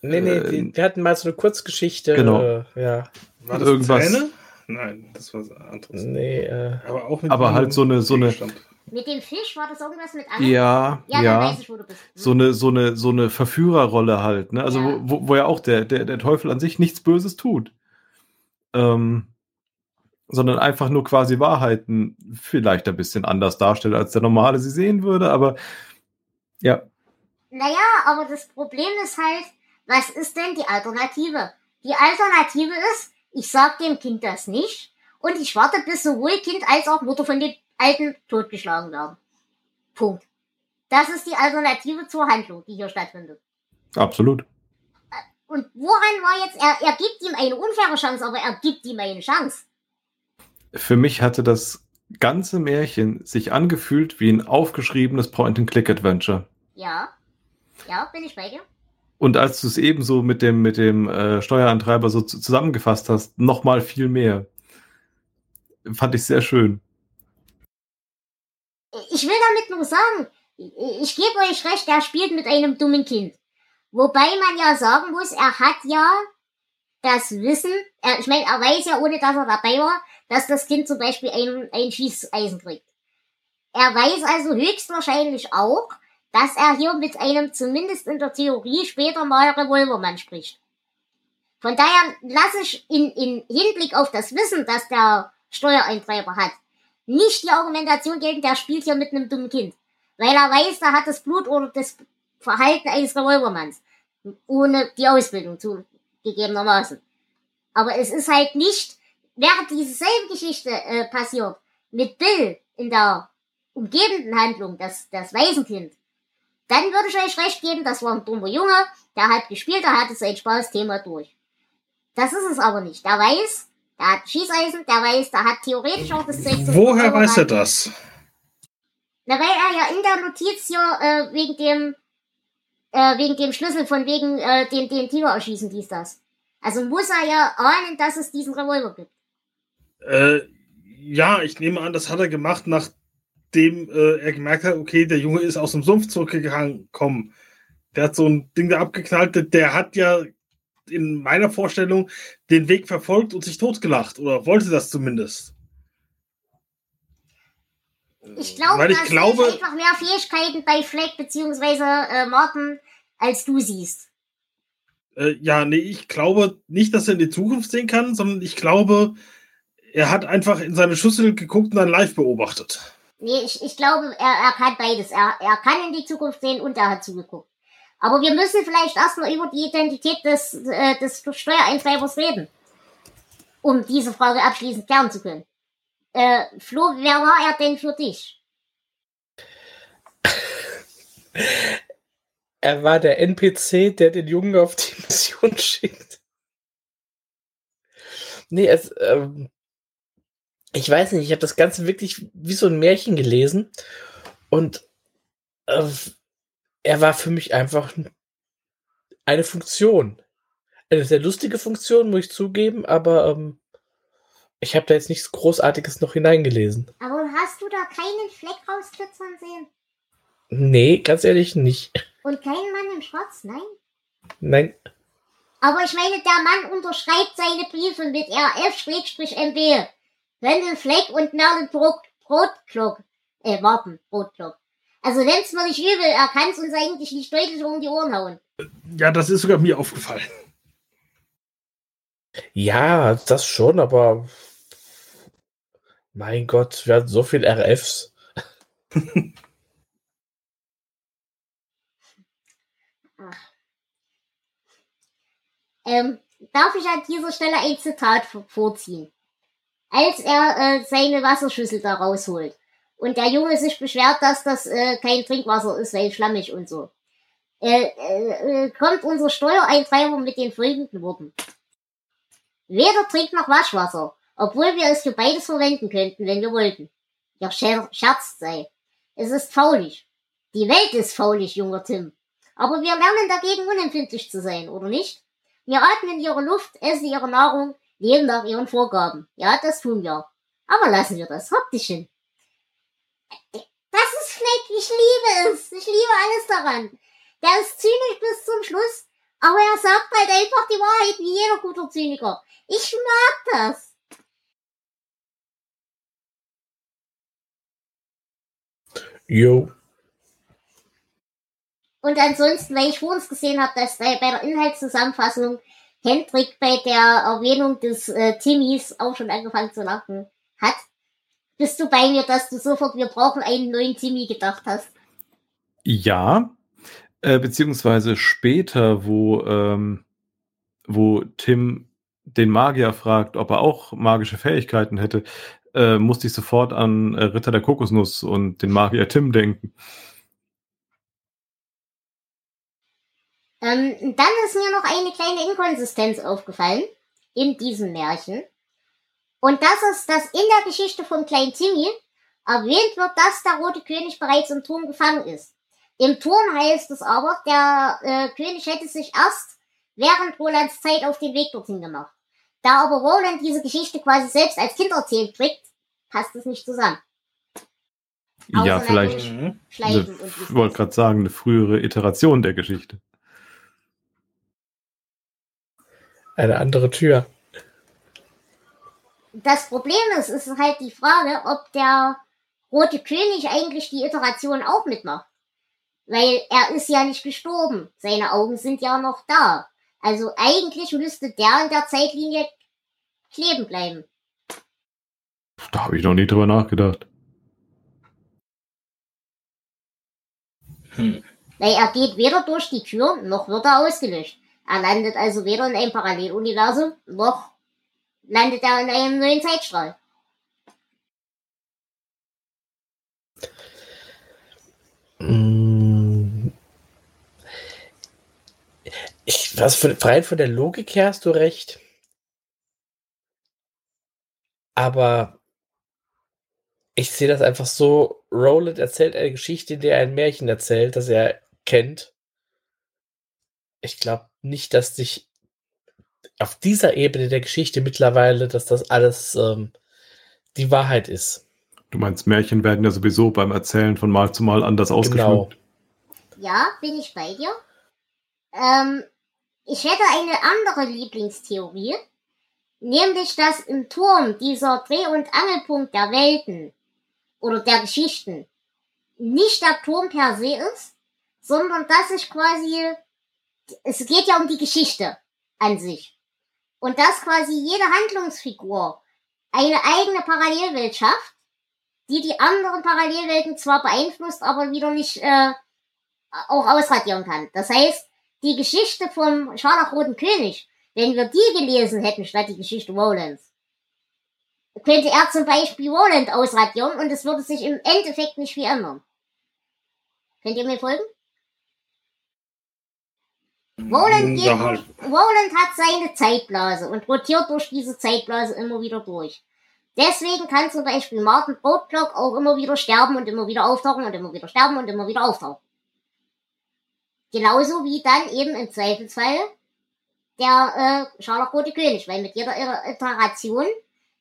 S5: Nee, nee,
S6: Äh,
S5: die, wir hatten mal so eine Kurzgeschichte.
S6: Genau.
S5: Äh, ja.
S2: War das
S6: Irgendwas.
S2: Zähne? Nein, das war was anderes.
S5: Nee, äh,
S2: Aber auch mit
S6: Aber halt so eine- so eine-.
S3: Mit dem Fisch war das irgendwas mit Anne?
S6: Ja,
S3: Ja, dann
S6: ja.
S3: weiß ich, wo du bist. Hm.
S6: So eine, so eine, so eine Verführerrolle halt, ne? Also,
S3: Ja.
S6: wo, wo ja auch der, der, der Teufel an sich nichts Böses tut. Ähm, sondern einfach nur quasi Wahrheiten vielleicht ein bisschen anders darstellt, als der Normale sie sehen würde, aber ja,
S3: Naja, aber das Problem ist halt, was ist denn die Alternative? Die Alternative ist, ich sag dem Kind das nicht und ich warte, bis sowohl Kind als auch Mutter von den Alten totgeschlagen werden. Punkt. Das ist die Alternative zur Handlung, die hier stattfindet.
S6: absolut.
S3: Und woran war jetzt, er, er gibt ihm eine unfaire Chance, aber er gibt ihm eine Chance.
S6: Für mich hatte das ganze Märchen sich angefühlt wie ein aufgeschriebenes Point-and-Click-Adventure.
S3: Ja. Ja, bin ich bei dir.
S6: Und als du es ebenso mit dem, mit dem äh, Steuerantreiber so zu- zusammengefasst hast, noch mal viel mehr. Fand ich sehr schön.
S3: Ich will damit nur sagen, ich, ich gebe euch recht, er spielt mit einem dummen Kind. Wobei man ja sagen muss, er hat ja das Wissen, er, ich meine, er weiß ja, ohne dass er dabei war, dass das Kind zum Beispiel ein, ein Schießeisen kriegt. Er weiß also höchstwahrscheinlich auch, dass er hier mit einem zumindest in der Theorie später mal Revolvermann spricht. Von daher lasse ich in, in Hinblick auf das Wissen, das der Steuereintreiber hat, nicht die Argumentation gelten, der spielt hier mit einem dummen Kind. Weil er weiß, da hat das Blut oder das Verhalten eines Revolvermanns. Ohne die Ausbildung zugegebenermaßen. Aber es ist halt nicht, während diese selbe Geschichte äh, passiert, mit Bill in der umgebenden Handlung, das, das Waisenkind, dann würde ich euch recht geben, das war ein dummer Junge, der hat gespielt, der hatte sein Spaßthema durch. Das ist es aber nicht. Der weiß, der hat Schießeisen, der weiß, der hat theoretisch auch das Zeug
S2: Woher weiß er das?
S3: Na, weil er ja in der Notiz hier äh, wegen dem äh, wegen dem Schlüssel von wegen äh, den, den Tiger erschießen, dies, das. Also muss er ja ahnen, dass es diesen Revolver gibt.
S2: Äh, ja, ich nehme an, das hat er gemacht, nachdem äh, er gemerkt hat, okay, der Junge ist aus dem Sumpf zurückgekommen. Der hat so ein Ding da abgeknallt, der- hat ja in meiner Vorstellung den Weg verfolgt und sich totgelacht oder wollte das zumindest.
S3: Ich glaube,
S2: Weil ich
S3: da sehe
S2: glaube,
S3: ich einfach mehr Fähigkeiten bei Fleck beziehungsweise äh, Martin, als du siehst.
S2: Äh, ja, nee, ich glaube nicht, dass er in die Zukunft sehen kann, sondern ich glaube, er hat einfach in seine Schüssel geguckt und dann live beobachtet.
S3: Nee, ich, ich glaube, er, er kann beides. Er, er kann in die Zukunft sehen und er hat zugeguckt. Aber wir müssen vielleicht erstmal über die Identität des, äh, des Steuereintreibers reden. Um diese Frage abschließend klären zu können. Äh, Flo, wer war er denn für dich?
S5: er war der NPC, der den Jungen auf die Mission schickt. Nee, es, ähm, ich weiß nicht, ich habe das Ganze wirklich wie so ein Märchen gelesen und äh, er war für mich einfach eine Funktion. Eine sehr lustige Funktion, muss ich zugeben, aber ähm, ich habe da jetzt nichts Großartiges noch hineingelesen.
S3: Aber hast du da keinen Fleck rausklitzern sehen?
S5: Nee, ganz ehrlich nicht.
S3: Und keinen Mann im Schwarz? Nein.
S5: Nein.
S3: Aber ich meine, der Mann unterschreibt seine Briefe mit RF-MB. Wendel Fleck und Merle Brot, Brotklug, äh, Warten, Brotklug. Also nimm's mir nicht übel, er kann's uns eigentlich nicht deutlich um die Ohren hauen.
S2: Ja, das ist sogar mir aufgefallen.
S5: Ja, das schon, aber mein Gott, wir hatten so viel RFs.
S3: ähm, darf ich an dieser Stelle ein Zitat vorziehen? Als er äh, seine Wasserschüssel da rausholt und der Junge sich beschwert, dass das äh, kein Trinkwasser ist, weil schlammig und so, äh, äh, äh kommt unser Steuereintreiber mit den folgenden Worten. Weder trinkt noch Waschwasser, obwohl wir es für beides verwenden könnten, wenn wir wollten. Ja, scherzt sei. Es ist faulig. Die Welt ist faulig, junger Tim. Aber wir lernen dagegen unempfindlich zu sein, oder nicht? Wir atmen ihre Luft, essen ihre Nahrung, leben nach ihren Vorgaben. Ja, das tun wir. Aber lassen wir das. Hin. Das ist Fleck, ich liebe es. Ich liebe alles daran. Der ist zynisch bis zum Schluss, aber er sagt halt einfach die Wahrheit, wie jeder guter Zyniker. Ich mag das.
S5: Jo.
S3: Und ansonsten, weil ich vor uns gesehen habe, dass bei der Inhaltszusammenfassung Hendrik bei der Erwähnung des äh, Timmys auch schon angefangen zu lachen hat, bist du bei mir, dass du sofort, wir brauchen einen neuen Timmy gedacht hast?
S6: Ja, äh, beziehungsweise später, wo, ähm, wo Tim den Magier fragt, ob er auch magische Fähigkeiten hätte, äh, musste ich sofort an äh, Ritter der Kokosnuss und den Magier Tim denken.
S3: Ähm, dann ist mir noch eine kleine Inkonsistenz aufgefallen in diesem Märchen. Und das ist, dass in der Geschichte vom kleinen Timmy erwähnt wird, dass der Rote König bereits im Turm gefangen ist. Im Turm heißt es aber, der äh, König hätte sich erst während Rolands Zeit auf den Weg dorthin gemacht. Da aber Roland diese Geschichte quasi selbst als Kind erzählt kriegt, passt es nicht zusammen.
S6: ja, vielleicht. Ich wollte gerade sagen, eine frühere Iteration der Geschichte.
S5: Eine andere Tür.
S3: Das Problem ist, ist halt die Frage, ob der Rote König eigentlich die Iteration auch mitmacht. Weil er ist ja nicht gestorben. Seine Augen sind ja noch da. Also eigentlich müsste der in der Zeitlinie kleben bleiben.
S6: Da habe ich noch nie drüber nachgedacht.
S3: Hm. Weil er geht weder durch die Tür, noch wird er ausgelöscht. Er landet also weder in einem Paralleluniversum, noch landet er in einem neuen Zeitstrahl.
S5: Mm. Ich, was für, rein von der Logik her hast du recht. Aber ich sehe das einfach so, Roland erzählt eine Geschichte, in der er ein Märchen erzählt, das er kennt. Ich glaube nicht, dass sich auf dieser Ebene der Geschichte mittlerweile, dass das alles ähm, die Wahrheit ist.
S6: Du meinst, Märchen werden ja sowieso beim Erzählen von Mal zu Mal anders genau. ausgeschmückt.
S3: Ja, bin ich bei dir. Ähm, ich hätte eine andere Lieblingstheorie, nämlich dass im Turm dieser Dreh- und Angelpunkt der Welten oder der Geschichten nicht der Turm per se ist, sondern dass ich quasi, es geht ja um die Geschichte an sich. Und dass quasi jede Handlungsfigur eine eigene Parallelwelt schafft, die die anderen Parallelwelten zwar beeinflusst, aber wieder nicht äh, auch ausradieren kann. Das heißt, die Geschichte vom Scharlachroten König, wenn wir die gelesen hätten statt die Geschichte Rolands, könnte er zum Beispiel Roland ausradieren und es würde sich im Endeffekt nicht viel ändern. Könnt ihr mir folgen? Roland, geht, halt. Roland hat seine Zeitblase und rotiert durch diese Zeitblase immer wieder durch. Deswegen kann zum Beispiel Martin Brotblock auch immer wieder sterben und immer wieder auftauchen und immer wieder sterben und immer wieder auftauchen. Genauso wie dann eben im Zweifelsfall der äh, Scharlachrote König, weil mit jeder Iteration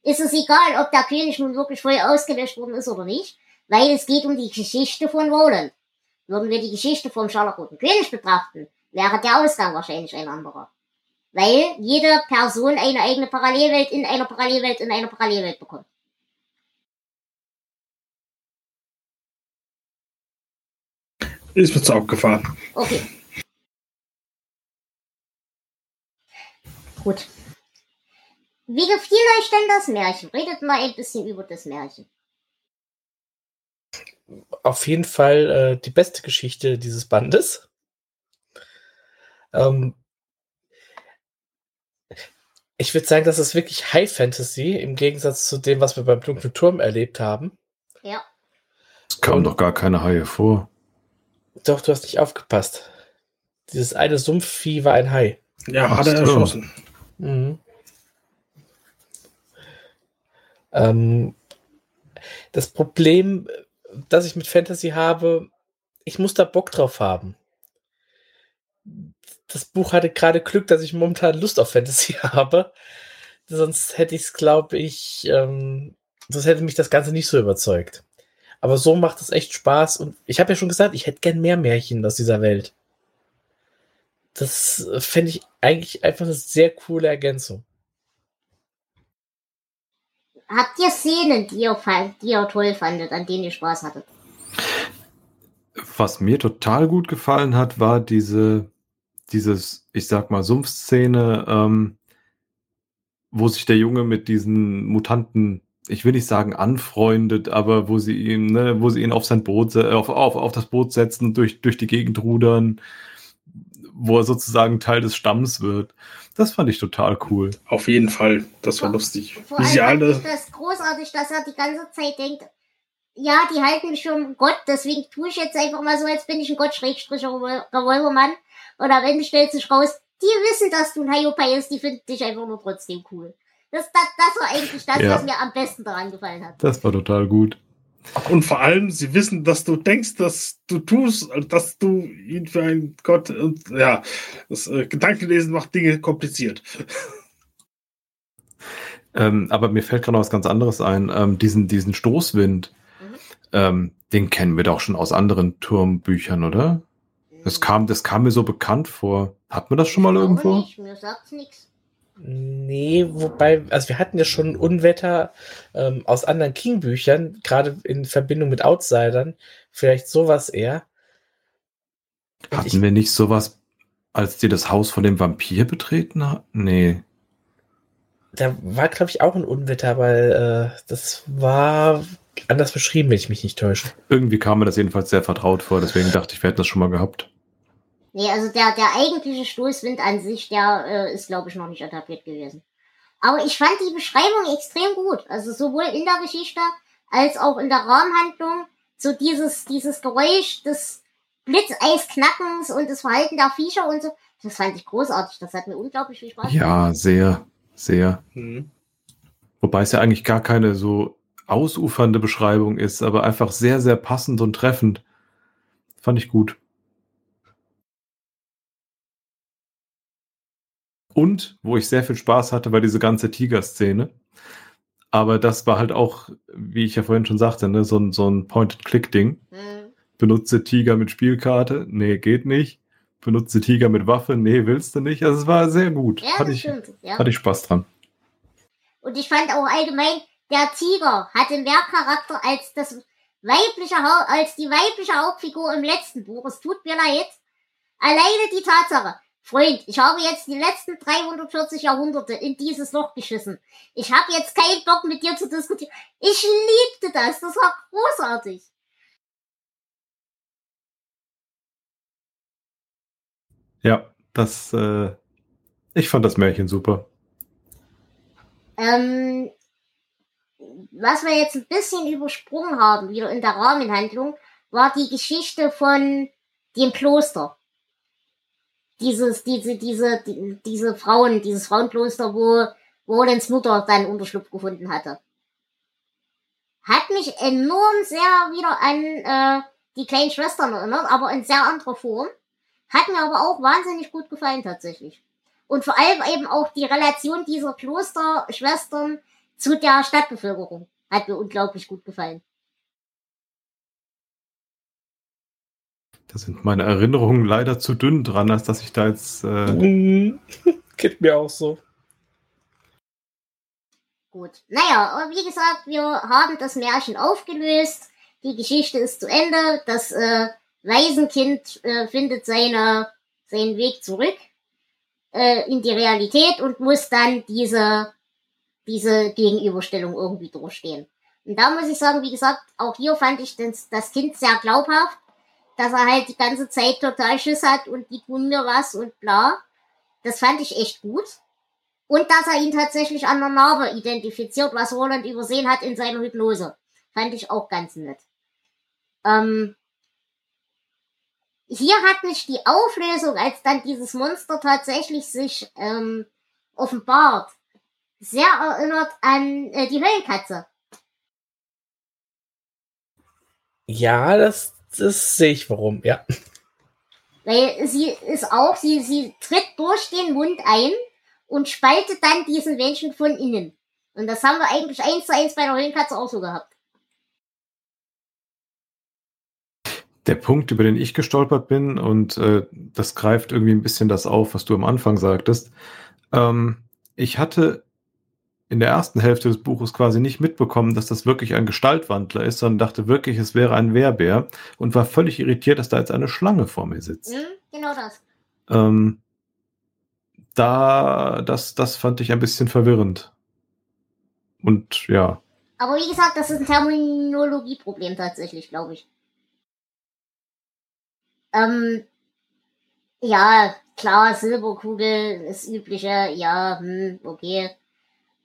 S3: ist es egal, ob der König nun wirklich voll ausgelöscht worden ist oder nicht, weil es geht um die Geschichte von Roland. Würden wir die Geschichte vom Scharlachroten König betrachten, wäre der Ausgang wahrscheinlich ein anderer. Weil jede Person eine eigene Parallelwelt in einer Parallelwelt in einer Parallelwelt bekommt.
S2: Ist mir zu abgefahren.
S3: Okay. Gut. Wie gefiel euch denn das Märchen? Redet mal ein bisschen über das Märchen.
S5: Auf jeden Fall äh, die beste Geschichte dieses Bandes. Ähm, Ich würde sagen, das ist wirklich High Fantasy im Gegensatz zu dem, was wir beim Dunklen Turm erlebt haben.
S3: Ja.
S6: Es kam doch gar keine Haie vor.
S5: Doch, du hast nicht aufgepasst. Dieses eine Sumpfvieh war ein Hai.
S2: Ja,
S6: Ach
S2: hat er erschossen.
S5: Mhm. Ähm, das Problem, das ich mit Fantasy habe, ich muss da Bock drauf haben. Das Buch hatte gerade Glück, dass ich momentan Lust auf Fantasy habe. Sonst hätte ich es, glaube ich, ähm, sonst hätte mich das Ganze nicht so überzeugt. Aber so macht es echt Spaß und ich habe ja schon gesagt, ich hätte gern mehr Märchen aus dieser Welt. Das äh, fände ich eigentlich einfach eine sehr coole Ergänzung.
S3: Habt ihr Szenen, die ihr, die ihr toll fandet, an denen ihr Spaß hattet?
S6: Was mir total gut gefallen hat, war diese, dieses, ich sag mal, Sumpfszene, ähm, wo sich der Junge mit diesen Mutanten, ich will nicht sagen anfreundet, aber wo sie ihn, ne, wo sie ihn auf sein Boot, auf, auf, auf das Boot setzen, durch, durch die Gegend rudern, wo er sozusagen Teil des Stamms wird. Das fand ich total cool.
S2: Auf jeden Fall. Das war lustig.
S3: Vor
S2: Wie sie alle.
S3: ich das großartig, dass er die ganze Zeit denkt, ja, die halten mich einen Gott, deswegen tue ich jetzt einfach mal so, als bin ich ein Gott, Schrägstrich Revol- Revolvermann. Und am Ende stellt sich raus, die wissen, dass du ein Hiopai bist, die finden dich einfach nur trotzdem cool. Das, das, das war eigentlich das,
S6: Ja.
S3: was mir am besten daran gefallen hat.
S6: Das war total gut.
S2: Und vor allem, sie wissen, dass du denkst, dass du tust, dass du ihn für einen Gott und ja, das äh, Gedankenlesen macht Dinge kompliziert.
S6: Ähm, aber mir fällt gerade noch was ganz anderes ein. Ähm, diesen, diesen Stoßwind,
S3: Mhm.
S6: ähm, den kennen wir doch schon aus anderen Turmbüchern, oder? Das kam, das kam mir so bekannt vor. Hat man das schon mal
S3: Ich
S6: irgendwo?
S3: Nicht, mir sagt's nix.
S5: Nee, wobei, also wir hatten ja schon Unwetter ähm, aus anderen King-Büchern, gerade in Verbindung mit Outsidern, vielleicht sowas eher. Und
S6: Hatten
S5: ich,
S6: wir nicht sowas, als die das Haus von dem Vampir betreten hatten? Nee.
S5: da war, glaube ich, auch ein Unwetter, weil äh, das war anders beschrieben, wenn ich mich nicht täusche.
S6: Irgendwie kam mir das jedenfalls sehr vertraut vor, deswegen dachte ich, wir hätten das schon mal gehabt.
S3: Nee, also der, der eigentliche Stoßwind an sich, der äh, ist, glaube ich, noch nicht etabliert gewesen. Aber ich fand die Beschreibung extrem gut. Also sowohl in der Geschichte als auch in der Rahmenhandlung. So dieses, dieses Geräusch des Blitzeisknackens und das Verhalten der Viecher und so. Das fand ich großartig. Das hat mir unglaublich viel Spaß gemacht.
S6: Ja, sehr, sehr.
S2: Mhm.
S6: Wobei es ja eigentlich gar keine so ausufernde Beschreibung ist, aber einfach sehr, sehr passend und treffend. Fand ich gut. Und wo ich sehr viel Spaß hatte, war diese ganze Tiger-Szene. Aber das war halt auch, wie ich ja vorhin schon sagte, ne, so ein, so ein Point-and-Click-Ding.
S3: Hm.
S6: Benutze Tiger mit Spielkarte? Nee, geht nicht. Benutze Tiger mit Waffe? Nee, willst du nicht. Also es war sehr gut.
S3: Ja,
S6: hatte, ich,
S3: stimmt. Ja.
S6: hatte ich Spaß dran.
S3: Und ich fand auch allgemein, der Tiger hatte mehr Charakter als das weibliche als die weibliche Hauptfigur im letzten Buch. Es tut mir leid. Alleine die Tatsache. Freund, ich habe jetzt die letzten 340 Jahrhunderte in dieses Loch geschissen. Ich habe jetzt keinen Bock mit dir zu diskutieren. Ich liebte das. Das war großartig.
S6: Ja, das, äh, ich fand das Märchen super.
S3: Ähm, was wir jetzt ein bisschen übersprungen haben, wieder in der Rahmenhandlung, war die Geschichte von dem Kloster. Dieses, diese, diese, die, diese Frauen, dieses Frauenkloster, wo, wo Rolands Mutter dann Unterschlupf gefunden hatte. Hat mich enorm sehr wieder an äh, die kleinen Schwestern erinnert, aber in sehr anderer Form. Hat mir aber auch wahnsinnig gut gefallen tatsächlich. Und vor allem eben auch die Relation dieser Klosterschwestern zu der Stadtbevölkerung hat mir unglaublich gut gefallen.
S6: Da sind meine Erinnerungen leider zu dünn dran, als dass ich da jetzt. Äh.
S5: Geht mir auch so.
S3: Gut. Naja, aber wie gesagt, wir haben das Märchen aufgelöst. Die Geschichte ist zu Ende. Das äh, Waisenkind äh, findet seine, seinen Weg zurück äh, in die Realität und muss dann diese, diese Gegenüberstellung irgendwie durchstehen. Und da muss ich sagen, wie gesagt, auch hier fand ich das, das Kind sehr glaubhaft, dass er halt die ganze Zeit total Schiss hat und die tun mir was und bla. Das fand ich echt gut. Und dass er ihn tatsächlich an der Narbe identifiziert, was Roland übersehen hat in seiner Hypnose. Fand ich auch ganz nett. Ähm, hier hat mich die Auflösung, als dann dieses Monster tatsächlich sich ähm, offenbart, sehr erinnert an äh, die Höllenkatze.
S5: Ja, das, das sehe ich warum, ja.
S3: Weil sie ist auch, sie, sie tritt durch den Mund ein und spaltet dann diesen Menschen von innen. Und das haben wir eigentlich eins zu eins bei der Höllenkatze auch so gehabt.
S6: Der Punkt, über den ich gestolpert bin, und äh, das greift irgendwie ein bisschen das auf, was du am Anfang sagtest. Ähm, ich hatte in der ersten Hälfte des Buches quasi nicht mitbekommen, dass das wirklich ein Gestaltwandler ist, sondern dachte wirklich, es wäre ein Wehrbär und war völlig irritiert, dass da jetzt eine Schlange vor mir sitzt.
S3: Mhm, genau das.
S6: Ähm, da, das, das fand ich ein bisschen verwirrend. Und ja.
S3: Aber wie gesagt, das ist ein Terminologieproblem tatsächlich, glaube ich. Ähm, ja, klar, Silberkugel ist übliche, ja, hm, okay.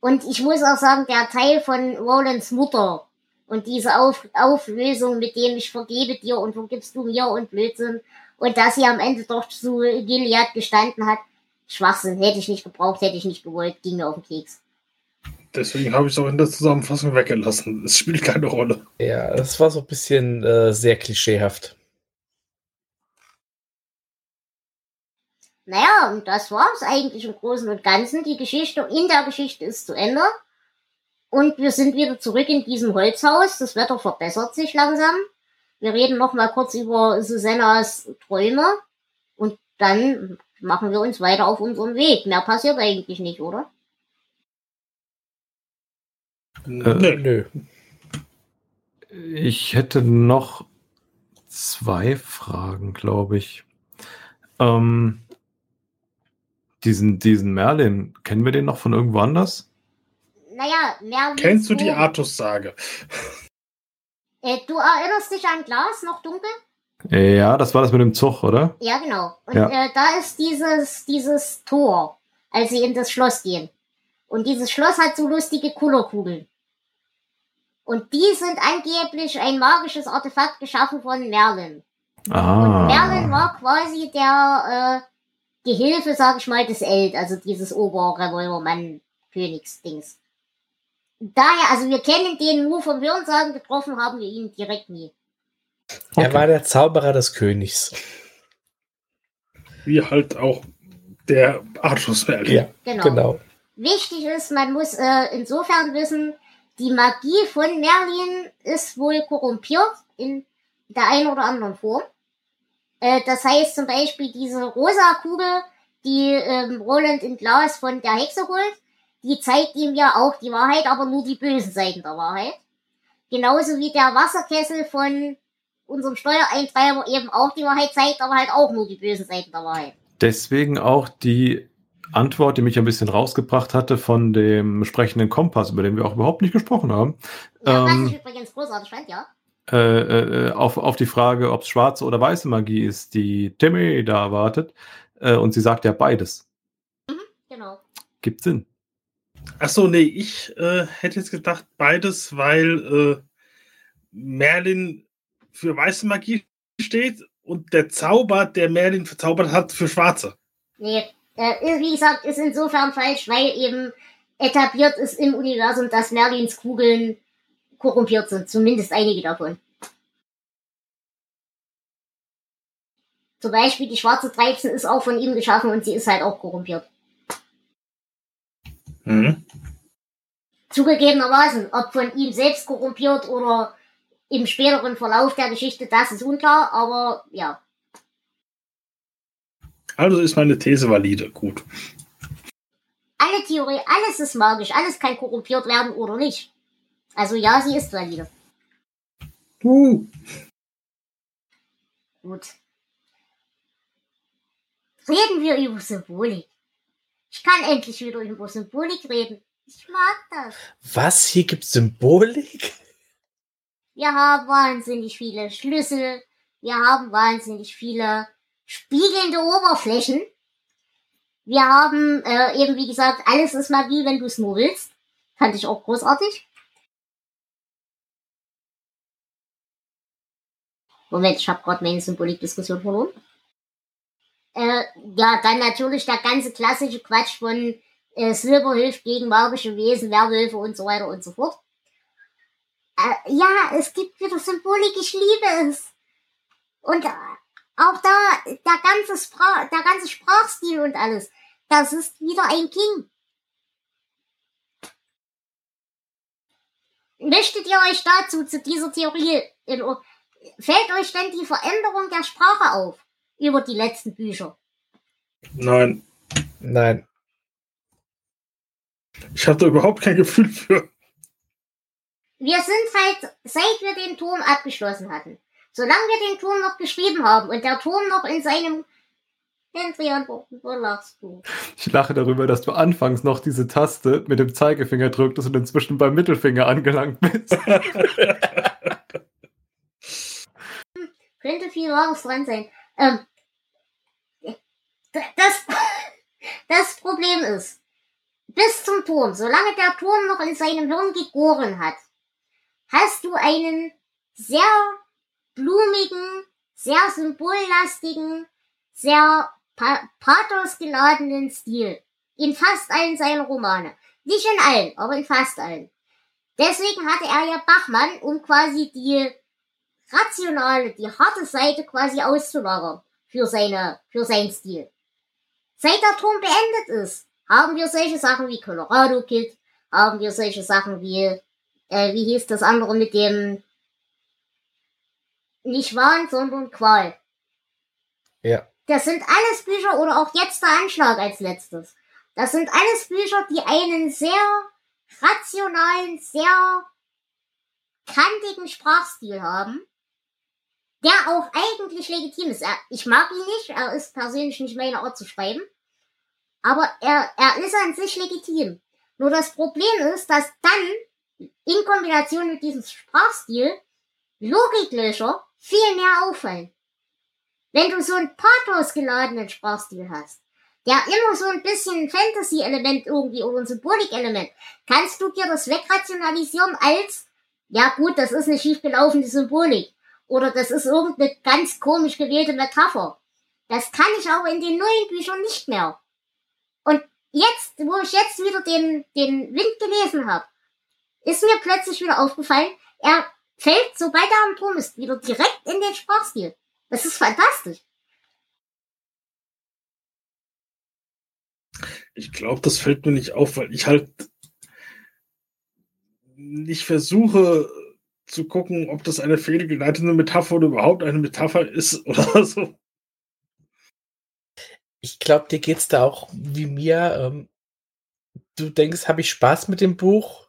S3: Und ich muss auch sagen, der Teil von Rolands Mutter und diese Auf Auflösung, mit dem ich vergebe dir und vergibst du mir und Blödsinn und dass sie am Ende doch zu Gilead gestanden hat, Schwachsinn, hätte ich nicht gebraucht, hätte ich nicht gewollt, ging mir auf den Keks.
S2: Deswegen habe ich es auch in der Zusammenfassung weggelassen. Es spielt keine Rolle.
S5: Ja, das war so ein bisschen äh, sehr klischeehaft.
S3: Naja, und das war's eigentlich im Großen und Ganzen. Die Geschichte in der Geschichte ist zu Ende. Und wir sind wieder zurück in diesem Holzhaus. Das Wetter verbessert sich langsam. Wir reden noch mal kurz über Susannas Träume. Und dann machen wir uns weiter auf unserem Weg. Mehr passiert eigentlich nicht, oder?
S6: Äh, nö. Ich hätte noch zwei Fragen, glaube ich. Ähm, diesen, diesen Merlin, kennen wir den noch von irgendwo anders?
S3: Naja, Merlin.
S2: Kennst du die Artus-Sage?
S3: Äh, du erinnerst dich an Glas, noch dunkel?
S6: Ja, das war das mit dem Zug, oder?
S3: Ja, genau. Und
S6: Ja.
S3: Äh, da ist dieses, dieses Tor, als sie in das Schloss gehen. Und dieses Schloss hat so lustige Kullerkugeln. Und die sind angeblich ein magisches Artefakt geschaffen von Merlin. Und
S6: Ah.
S3: Merlin war quasi der äh, Gehilfe, sag ich mal, des Eld, also dieses Oberrevolvermann-Königsdings. Daher, also wir kennen den nur vom Hörensagen, getroffen haben wir ihn direkt nie.
S5: Er
S6: Okay.
S5: war der Zauberer des Königs.
S2: Wie halt auch der Artus Merlin.
S5: Ja,
S3: Genau.
S5: genau.
S3: Wichtig ist, man muss äh, insofern wissen, die Magie von Merlin ist wohl korrumpiert in der einen oder anderen Form. Äh, das heißt zum Beispiel diese rosa Kugel, die ähm, Roland in Glas von der Hexe holt, die zeigt ihm ja auch die Wahrheit, aber nur die bösen Seiten der Wahrheit. Genauso wie der Wasserkessel von unserem Steuereintreiber eben auch die Wahrheit zeigt, aber halt auch nur die bösen Seiten der Wahrheit.
S6: Deswegen auch die Antwort, die mich ein bisschen rausgebracht hatte von dem sprechenden Kompass, über den wir auch überhaupt nicht gesprochen haben,
S3: Ja, was
S6: Ähm,
S3: ich übrigens großartig fand, ja.
S6: Äh, äh, auf, auf die Frage, ob es schwarze oder weiße Magie ist, die Timmy da erwartet. Äh, und sie sagt ja beides.
S3: Genau.
S6: Gibt Sinn.
S2: Ach so, nee, ich äh, hätte jetzt gedacht beides, weil äh, Merlin für weiße Magie steht und der Zauber, der Merlin verzaubert hat, für schwarze.
S3: Nee, äh, wie gesagt, ist insofern falsch, weil eben etabliert ist im Universum, dass Merlins Kugeln korrumpiert sind. Zumindest einige davon. Zum Beispiel die schwarze 13 ist auch von ihm geschaffen und sie ist halt auch korrumpiert.
S2: Mhm.
S3: Zugegebenermaßen, ob von ihm selbst korrumpiert oder im späteren Verlauf der Geschichte, das ist unklar, aber ja.
S2: Also ist meine These valide. Gut.
S3: Alle Theorie, alles ist magisch, alles kann korrumpiert werden oder nicht. Also ja, sie ist valide.
S2: Uh.
S3: Gut. Reden wir über Symbolik. Ich kann endlich wieder über Symbolik reden. Ich mag das.
S5: Was? Hier gibt's Symbolik?
S3: Wir haben wahnsinnig viele Schlüssel. Wir haben wahnsinnig viele spiegelnde Oberflächen. Wir haben äh, eben, wie gesagt, alles ist Magie, wenn du es nur willst. Fand ich auch großartig. Moment, ich habe gerade meine Symbolikdiskussion verloren. Äh, ja, dann natürlich der ganze klassische Quatsch von äh, Silber hilft gegen magische Wesen, Werwölfe und so weiter und so fort. Äh, ja, es gibt wieder Symbolik, ich liebe es. Und äh, auch da, der ganze, Sprach, der ganze Sprachstil und alles, das ist wieder ein King. Möchtet ihr euch dazu, zu dieser Theorie, in, fällt euch denn die Veränderung der Sprache auf über die letzten Bücher?
S2: Nein.
S5: Nein.
S2: Ich hatte überhaupt kein Gefühl für.
S3: Wir sind halt, seit wir den Turm abgeschlossen hatten, solange wir den Turm noch geschrieben haben und der Turm noch in seinem Hendrian, wo, wo lachst du?
S6: Ich lache darüber, dass du anfangs noch diese Taste mit dem Zeigefinger drücktest und inzwischen beim Mittelfinger angelangt bist.
S3: Könnte viel Wahres dran sein. Ähm, das, das Problem ist, bis zum Turm, solange der Turm noch in seinem Hirn gegoren hat, hast du einen sehr blumigen, sehr symbollastigen, sehr pa pathosgeladenen Stil. In fast allen seiner Romane. Nicht in allen, aber in fast allen. Deswegen hatte er ja Bachmann, um quasi die rationale, die harte Seite quasi auszulagern für seine, für seinen Stil. Seit der Turm beendet ist, haben wir solche Sachen wie Colorado Kid, haben wir solche Sachen wie, äh, wie hieß das andere mit dem, nicht Wahn, sondern Qual.
S5: Ja.
S3: Das sind alles Bücher oder auch jetzt der Anschlag als letztes. Das sind alles Bücher, die einen sehr rationalen, sehr kantigen Sprachstil haben, der auch eigentlich legitim ist. Er, ich mag ihn nicht, er ist persönlich nicht meine Art zu schreiben, aber er, er ist an sich legitim. Nur das Problem ist, dass dann in Kombination mit diesem Sprachstil Logiklöcher viel mehr auffallen. Wenn du so einen pathosgeladenen Sprachstil hast, der immer so ein bisschen Fantasy-Element irgendwie oder ein Symbolik-Element, kannst du dir das wegrationalisieren als, ja gut, das ist eine schiefgelaufene Symbolik. Oder das ist irgendeine ganz komisch gewählte Metapher. Das kann ich aber in den neuen Büchern nicht mehr. Und jetzt, wo ich jetzt wieder den, den Wind gelesen habe, ist mir plötzlich wieder aufgefallen, er fällt, sobald er am Turm ist, wieder direkt in den Sprachstil. Das ist fantastisch.
S2: Ich glaube, das fällt mir nicht auf, weil ich halt nicht versuche zu gucken, ob das eine fehlgeleitete Metapher oder überhaupt eine Metapher ist oder so.
S5: Ich glaube, dir geht's da auch wie mir. Ähm, du denkst, habe ich Spaß mit dem Buch?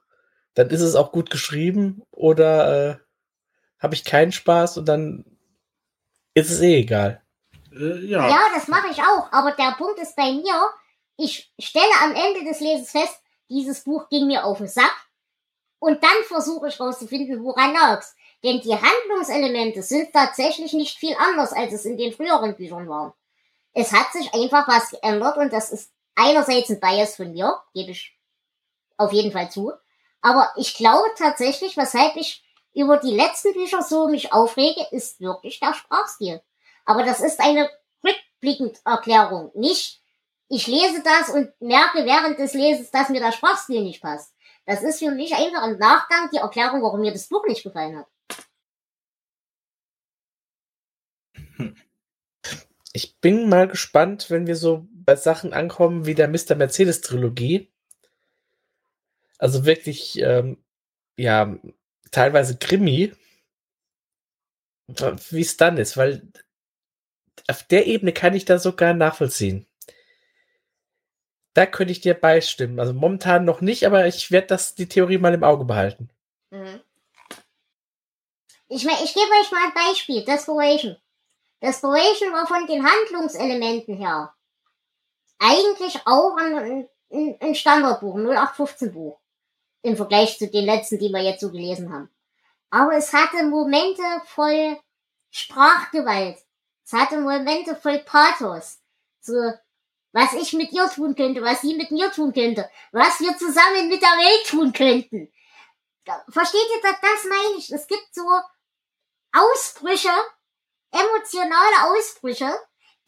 S5: Dann ist es auch gut geschrieben. Oder äh, habe ich keinen Spaß und dann ist es eh egal.
S2: Äh, ja.
S3: Ja, das mache ich auch. Aber der Punkt ist bei mir, ich stelle am Ende des Lesens fest, dieses Buch ging mir auf den Sack. Und dann versuche ich rauszufinden, woran lag's. Denn die Handlungselemente sind tatsächlich nicht viel anders, als es in den früheren Büchern war. Es hat sich einfach was geändert und das ist einerseits ein Bias von mir, gebe ich auf jeden Fall zu. Aber ich glaube tatsächlich, weshalb ich über die letzten Bücher so mich aufrege, ist wirklich der Sprachstil. Aber das ist eine rückblickend Erklärung. Nicht, ich lese das und merke während des Lesens, dass mir der Sprachstil nicht passt. Das ist für mich einfach im Nachgang die Erklärung, warum mir das Buch nicht gefallen hat.
S5: Hm. Ich bin mal gespannt, wenn wir so bei Sachen ankommen wie der Mr. Mercedes Trilogie. Also wirklich, ähm, ja, teilweise Krimi, wie es dann ist, weil auf der Ebene kann ich da sogar nachvollziehen. Da könnte ich dir beistimmen. Also momentan noch nicht, aber ich werde das die Theorie mal im Auge behalten. Mhm.
S3: Ich, ich gebe euch mal ein Beispiel. Desperation. Desperation war von den Handlungselementen her eigentlich auch ein, ein, ein Standardbuch, ein 0815 Buch. Im Vergleich zu den letzten, die wir jetzt so gelesen haben. Aber es hatte Momente voll Sprachgewalt. Es hatte Momente voll Pathos. So, was ich mit ihr tun könnte, was sie mit mir tun könnte, was wir zusammen mit der Welt tun könnten. Versteht ihr, das, das meine ich. Es gibt so Ausbrüche, emotionale Ausbrüche,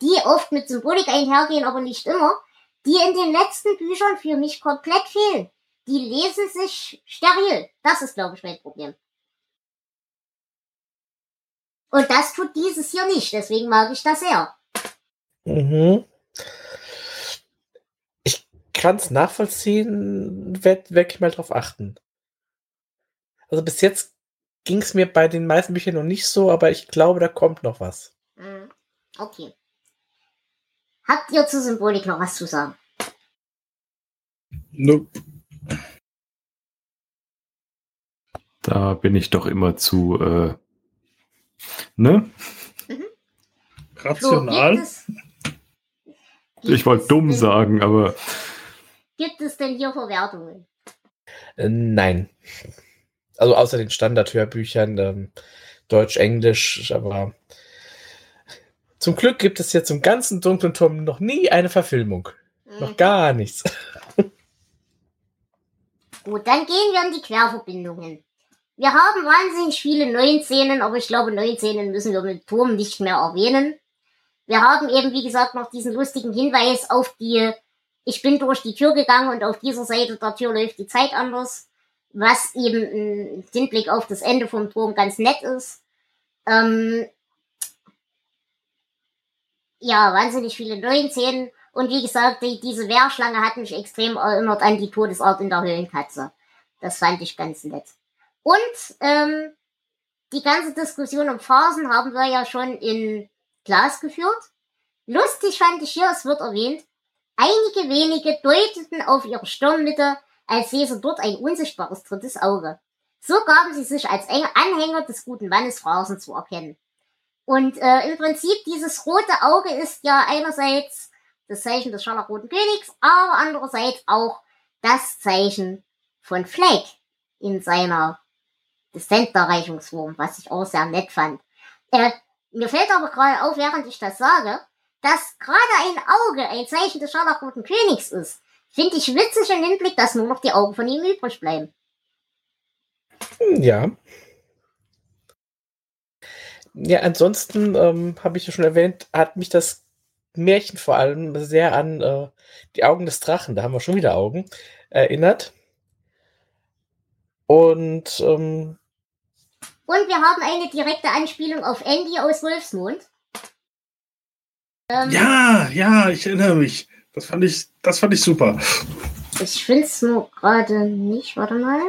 S3: die oft mit Symbolik einhergehen, aber nicht immer, die in den letzten Büchern für mich komplett fehlen. Die lesen sich steril. Das ist, glaube ich, mein Problem. Und das tut dieses hier nicht, deswegen mag ich das sehr.
S5: Mhm. Kann es nachvollziehen, werde werd ich mal drauf achten. Also bis jetzt ging es mir bei den meisten Büchern noch nicht so, aber ich glaube, da kommt noch was.
S3: Mhm. Okay. Habt ihr zur Symbolik noch was zu sagen?
S2: Nope.
S6: Da bin ich doch immer zu, äh, ne?
S2: Rational.
S3: gibt es,
S6: Ich wollte dumm sagen, aber
S3: Gibt es denn hier Verwertungen?
S5: Äh, nein. Also außer den Standardhörbüchern, ähm, Deutsch, Englisch, aber zum Glück gibt es jetzt zum ganzen dunklen Turm noch nie eine Verfilmung. Noch
S3: Mhm.
S5: gar nichts.
S3: Gut, dann gehen wir in die Querverbindungen. Wir haben wahnsinnig viele neuen Szenen, aber ich glaube, neuen Szenen müssen wir mit Turm nicht mehr erwähnen. Wir haben eben, wie gesagt, noch diesen lustigen Hinweis auf die, ich bin durch die Tür gegangen und auf dieser Seite der Tür läuft die Zeit anders, was eben im Hinblick auf das Ende vom Turm ganz nett ist. Ähm, ja, wahnsinnig viele neuen Szenen. Und wie gesagt, die, diese Wehrschlange hat mich extrem erinnert an die Todesart in der Höhlenkatze. Das fand ich ganz nett. Und ähm, die ganze Diskussion um Phasen haben wir ja schon in Glas geführt. Lustig fand ich hier, es wird erwähnt, einige wenige deuteten auf ihre Stirnmitte, als sie dort ein unsichtbares drittes Auge. So gaben sie sich als Anhänger des guten Mannes Phrasen zu erkennen. Und äh, im Prinzip dieses rote Auge ist ja einerseits das Zeichen des scharlachroten Königs, aber andererseits auch das Zeichen von Fleck in seiner Descent-Erreichungsform, was ich auch sehr nett fand. Äh, mir fällt aber gerade auf, während ich das sage, dass gerade ein Auge ein Zeichen des scharlachroten Königs ist. Finde ich witzig im Hinblick, dass nur noch die Augen von ihm übrig bleiben.
S5: Hm, Ja. Ja, ansonsten ähm, habe ich ja schon erwähnt, hat mich das Märchen vor allem sehr an äh, die Augen des Drachen, da haben wir schon wieder Augen, erinnert. Und ähm,
S3: Und wir haben eine direkte Anspielung auf Andy aus Wolfsmond. Ähm,
S2: Ja, ja, ich erinnere mich. Das fand ich, das fand ich super.
S3: Ich finde es nur gerade nicht. Warte mal.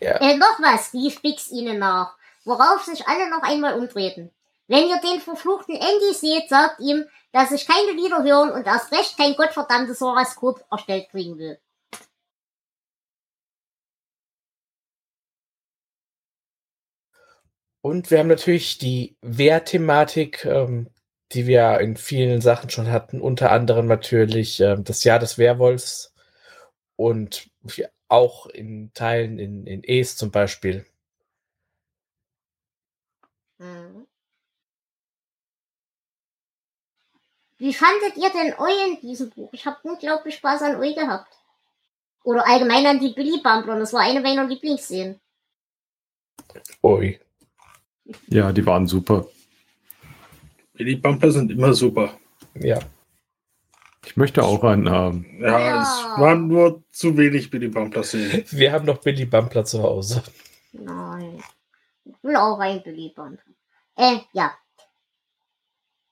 S5: Ja.
S3: Äh, noch was, rief Bix ihnen nach, worauf sich alle noch einmal umdrehten. Wenn ihr den verfluchten Andy seht, sagt ihm, dass ich keine Lieder hören und erst recht kein gottverdammtes Horoskop erstellt kriegen will.
S5: Und wir haben natürlich die Wehrthematik, ähm, die wir in vielen Sachen schon hatten, unter anderem natürlich ähm, das Jahr des Werwolfs und auch in Teilen in, in Es zum Beispiel.
S3: Mhm. Wie fandet ihr denn Eu in diesem Buch? Ich habe unglaublich Spaß an Eu gehabt. Oder allgemein an die Billy Bumbler. Das war eine meiner Lieblingsszenen.
S5: Ui.
S6: Ja, die waren super.
S2: Die Bumper sind immer super.
S5: Ja.
S6: Ich möchte auch einen haben.
S2: Ja,
S3: Ja.
S2: es waren nur zu wenig Billy Bumper Szenen.
S5: Wir haben noch Billy Bumpler zu Hause.
S3: Nein. Ich will auch ein Billy Bumbler. Äh, ja.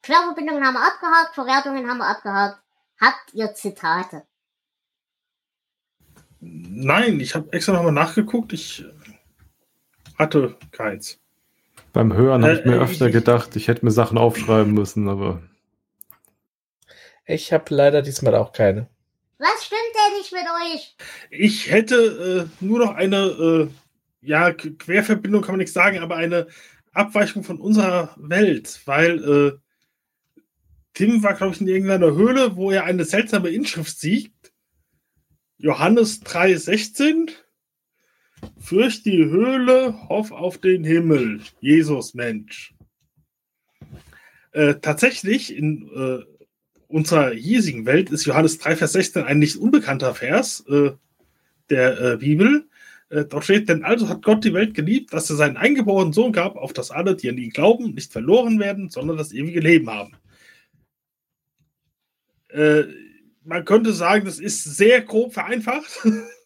S3: Querverbindungen haben wir abgehakt, Verwertungen haben wir abgehakt. Habt ihr Zitate?
S2: Nein, ich habe extra nochmal nachgeguckt. Ich hatte keins.
S6: Beim Hören habe ich
S2: Äh,
S6: mir
S2: äh,
S6: öfter
S2: ich-
S6: gedacht, ich hätte mir Sachen aufschreiben müssen, aber
S5: Ich habe leider diesmal auch keine.
S3: Was stimmt denn nicht mit euch?
S2: Ich hätte äh, nur noch eine, äh, ja, Querverbindung kann man nichts sagen, aber eine Abweichung von unserer Welt, weil äh, Tim war, glaube ich, in irgendeiner Höhle, wo er eine seltsame Inschrift sieht. Johannes 3,16. Fürcht die Höhle, hoff auf den Himmel. Jesus Mensch. Äh, tatsächlich, in äh, unserer hiesigen Welt ist Johannes 3, Vers 16 ein nicht unbekannter Vers äh, der äh, Bibel. Äh, dort steht, denn also hat Gott die Welt geliebt, dass er seinen eingeborenen Sohn gab, auf das alle, die an ihn glauben, nicht verloren werden, sondern das ewige Leben haben. Äh, man könnte sagen, das ist sehr grob vereinfacht.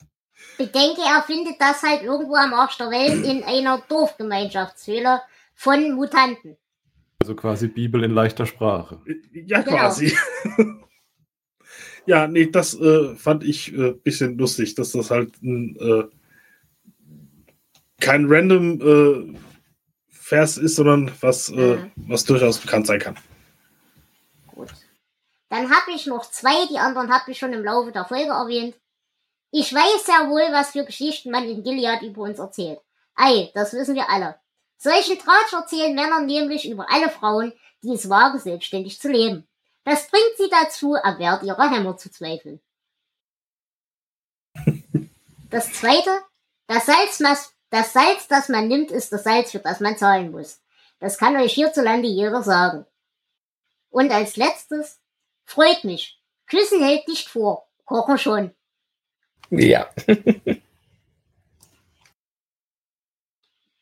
S3: Bedenke, er findet das halt irgendwo am Arsch der Welt in einer Dorfgemeinschaftshöhle von Mutanten.
S6: Also quasi Bibel in leichter Sprache.
S2: Ja, genau. quasi. ja, nee, das äh, fand ich ein äh, bisschen lustig, dass das halt ein, äh, kein random äh, Vers ist, sondern was, äh, mhm. was durchaus bekannt sein kann.
S3: Gut. Dann habe ich noch zwei, die anderen habe ich schon im Laufe der Folge erwähnt. Ich weiß ja wohl, was für Geschichten man in Gilead über uns erzählt. Ei, das wissen wir alle. Solchen Tratsch erzählen Männer nämlich über alle Frauen, die es wagen, selbstständig zu leben. Das bringt sie dazu, am Wert ihrer Hämmer zu zweifeln. Das zweite, das Salz, das Salz, das man nimmt, ist das Salz, für das man zahlen muss. Das kann euch hierzulande jeder sagen. Und als letztes, freut mich. Küssen hält nicht vor, kochen schon.
S5: Ja.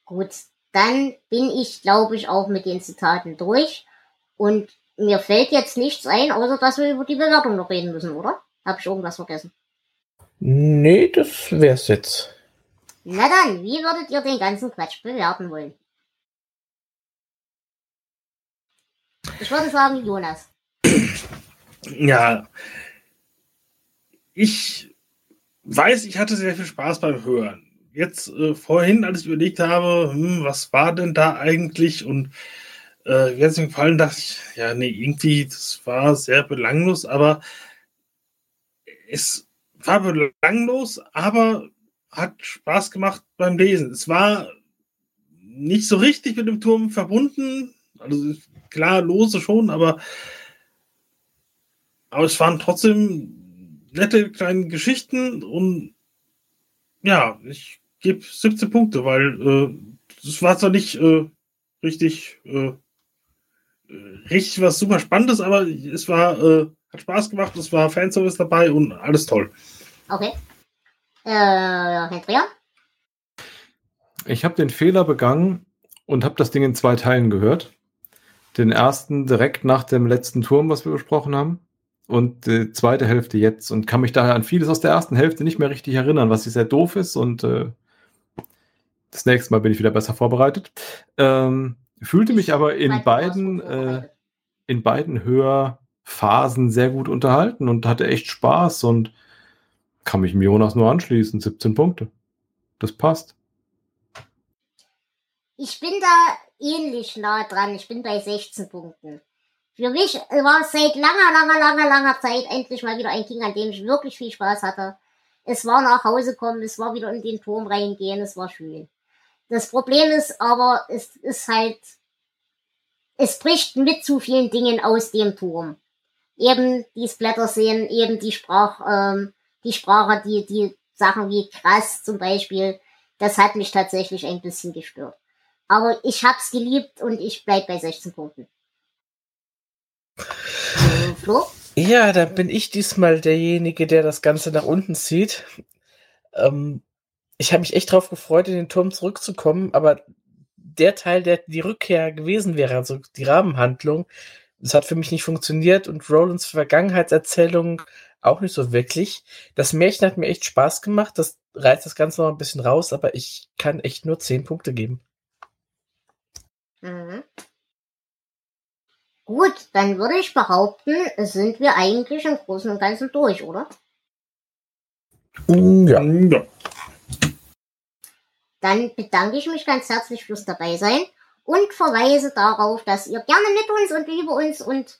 S3: Gut, dann bin ich, glaube ich, auch mit den Zitaten durch. Und mir fällt jetzt nichts ein, außer dass wir über die Bewertung noch reden müssen, oder? Habe ich irgendwas vergessen?
S5: Nee, das wär's jetzt.
S3: Na dann, wie würdet ihr den ganzen Quatsch bewerten wollen? Ich würde sagen, Jonas.
S2: Ja. Ich weiß, ich hatte sehr viel Spaß beim Hören. Jetzt äh, vorhin, als ich überlegt habe, hm, was war denn da eigentlich und äh, jetzt mir gefallen, dachte ich, ja, nee, irgendwie, das war sehr belanglos, aber es war belanglos, aber hat Spaß gemacht beim Lesen. Es war nicht so richtig mit dem Turm verbunden, also klar, lose schon, aber, aber es waren trotzdem nette kleine Geschichten und ja, ich gebe 17 Punkte, weil es äh, war zwar nicht äh, richtig, äh, richtig was super Spannendes, aber es war, äh, hat Spaß gemacht, es war Fanservice dabei und alles toll.
S3: Okay. Äh?
S6: Ich habe den Fehler begangen und habe das Ding in zwei Teilen gehört. Den ersten direkt nach dem letzten Turm, was wir besprochen haben und die zweite Hälfte jetzt und kann mich daher an vieles aus der ersten Hälfte nicht mehr richtig erinnern, was sehr doof ist und äh, das nächste Mal bin ich wieder besser vorbereitet. Ähm, fühlte mich aber in beiden, äh, in beiden Hörphasen sehr gut unterhalten und hatte echt Spaß und kann mich Jonas nur anschließen. 17 Punkte. Das passt.
S3: Ich bin da ähnlich nah dran. Ich bin bei 16 Punkten. Für mich war es seit langer, langer, langer, langer Zeit endlich mal wieder ein King, an dem ich wirklich viel Spaß hatte. Es war nach Hause kommen, es war wieder in den Turm reingehen, es war schön. Das Problem ist aber, es ist halt, es bricht mit zu vielen Dingen aus dem Turm. Eben die Splatter sehen, eben die Sprach, ähm, die Sprache, die, die Sachen wie krass zum Beispiel, das hat mich tatsächlich ein bisschen gestört. Aber ich hab's geliebt und ich bleib bei 16 Punkten.
S5: Flo? Ja, da bin ich diesmal derjenige, der das Ganze nach unten zieht. Ähm, ich habe mich echt drauf gefreut, in den Turm zurückzukommen, aber der Teil, der die Rückkehr gewesen wäre, also die Rahmenhandlung, das hat für mich nicht funktioniert und Rolands Vergangenheitserzählung auch nicht so wirklich. Das Märchen hat mir echt Spaß gemacht, das reißt das Ganze noch ein bisschen raus, aber ich kann echt nur 10 Punkte geben.
S3: Mhm. Gut, dann würde ich behaupten, sind wir eigentlich im Großen und Ganzen durch, oder?
S5: Ja. Ja.
S3: Dann bedanke ich mich ganz herzlich fürs Dabeisein und verweise darauf, dass ihr gerne mit uns und über uns und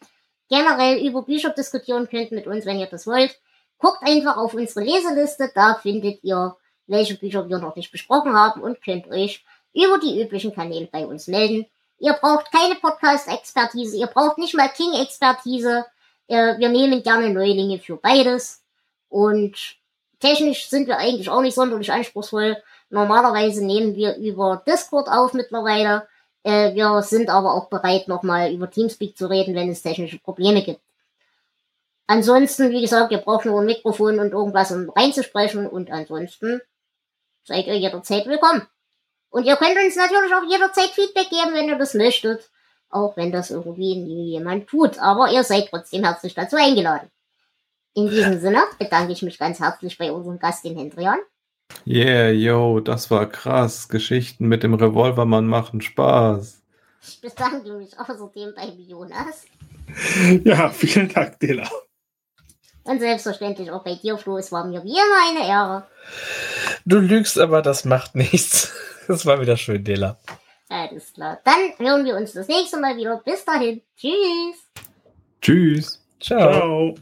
S3: generell über Bücher diskutieren könnt mit uns, wenn ihr das wollt. Guckt einfach auf unsere Leseliste, da findet ihr, welche Bücher wir noch nicht besprochen haben und könnt euch über die üblichen Kanäle bei uns melden. Ihr braucht keine Podcast-Expertise, ihr braucht nicht mal King-Expertise. Äh, wir nehmen gerne Neulinge für beides. Und technisch sind wir eigentlich auch nicht sonderlich anspruchsvoll. Normalerweise nehmen wir über Discord auf mittlerweile. Äh, wir sind aber auch bereit, nochmal über Teamspeak zu reden, wenn es technische Probleme gibt. Ansonsten, wie gesagt, ihr braucht nur ein Mikrofon und irgendwas, um reinzusprechen. Und ansonsten seid ihr jederzeit willkommen. Und ihr könnt uns natürlich auch jederzeit Feedback geben, wenn ihr das möchtet. Auch wenn das irgendwie nie jemand tut. Aber ihr seid trotzdem herzlich dazu eingeladen. In diesem Sinne bedanke ich mich ganz herzlich bei unserem Gast, den Hendrian.
S6: Yeah, yo, das war krass. Geschichten mit dem Revolvermann machen Spaß.
S3: Ich bedanke mich außerdem bei Jonas.
S2: Ja, vielen Dank, Dela.
S3: Und selbstverständlich auch bei dir, Flo. Es war mir wie immer eine Ehre.
S5: Du lügst, aber das macht nichts. Das war wieder schön, Dela.
S3: Alles klar. Dann hören wir uns das nächste Mal wieder. Bis dahin. Tschüss.
S6: Tschüss.
S5: Ciao.
S2: Ciao.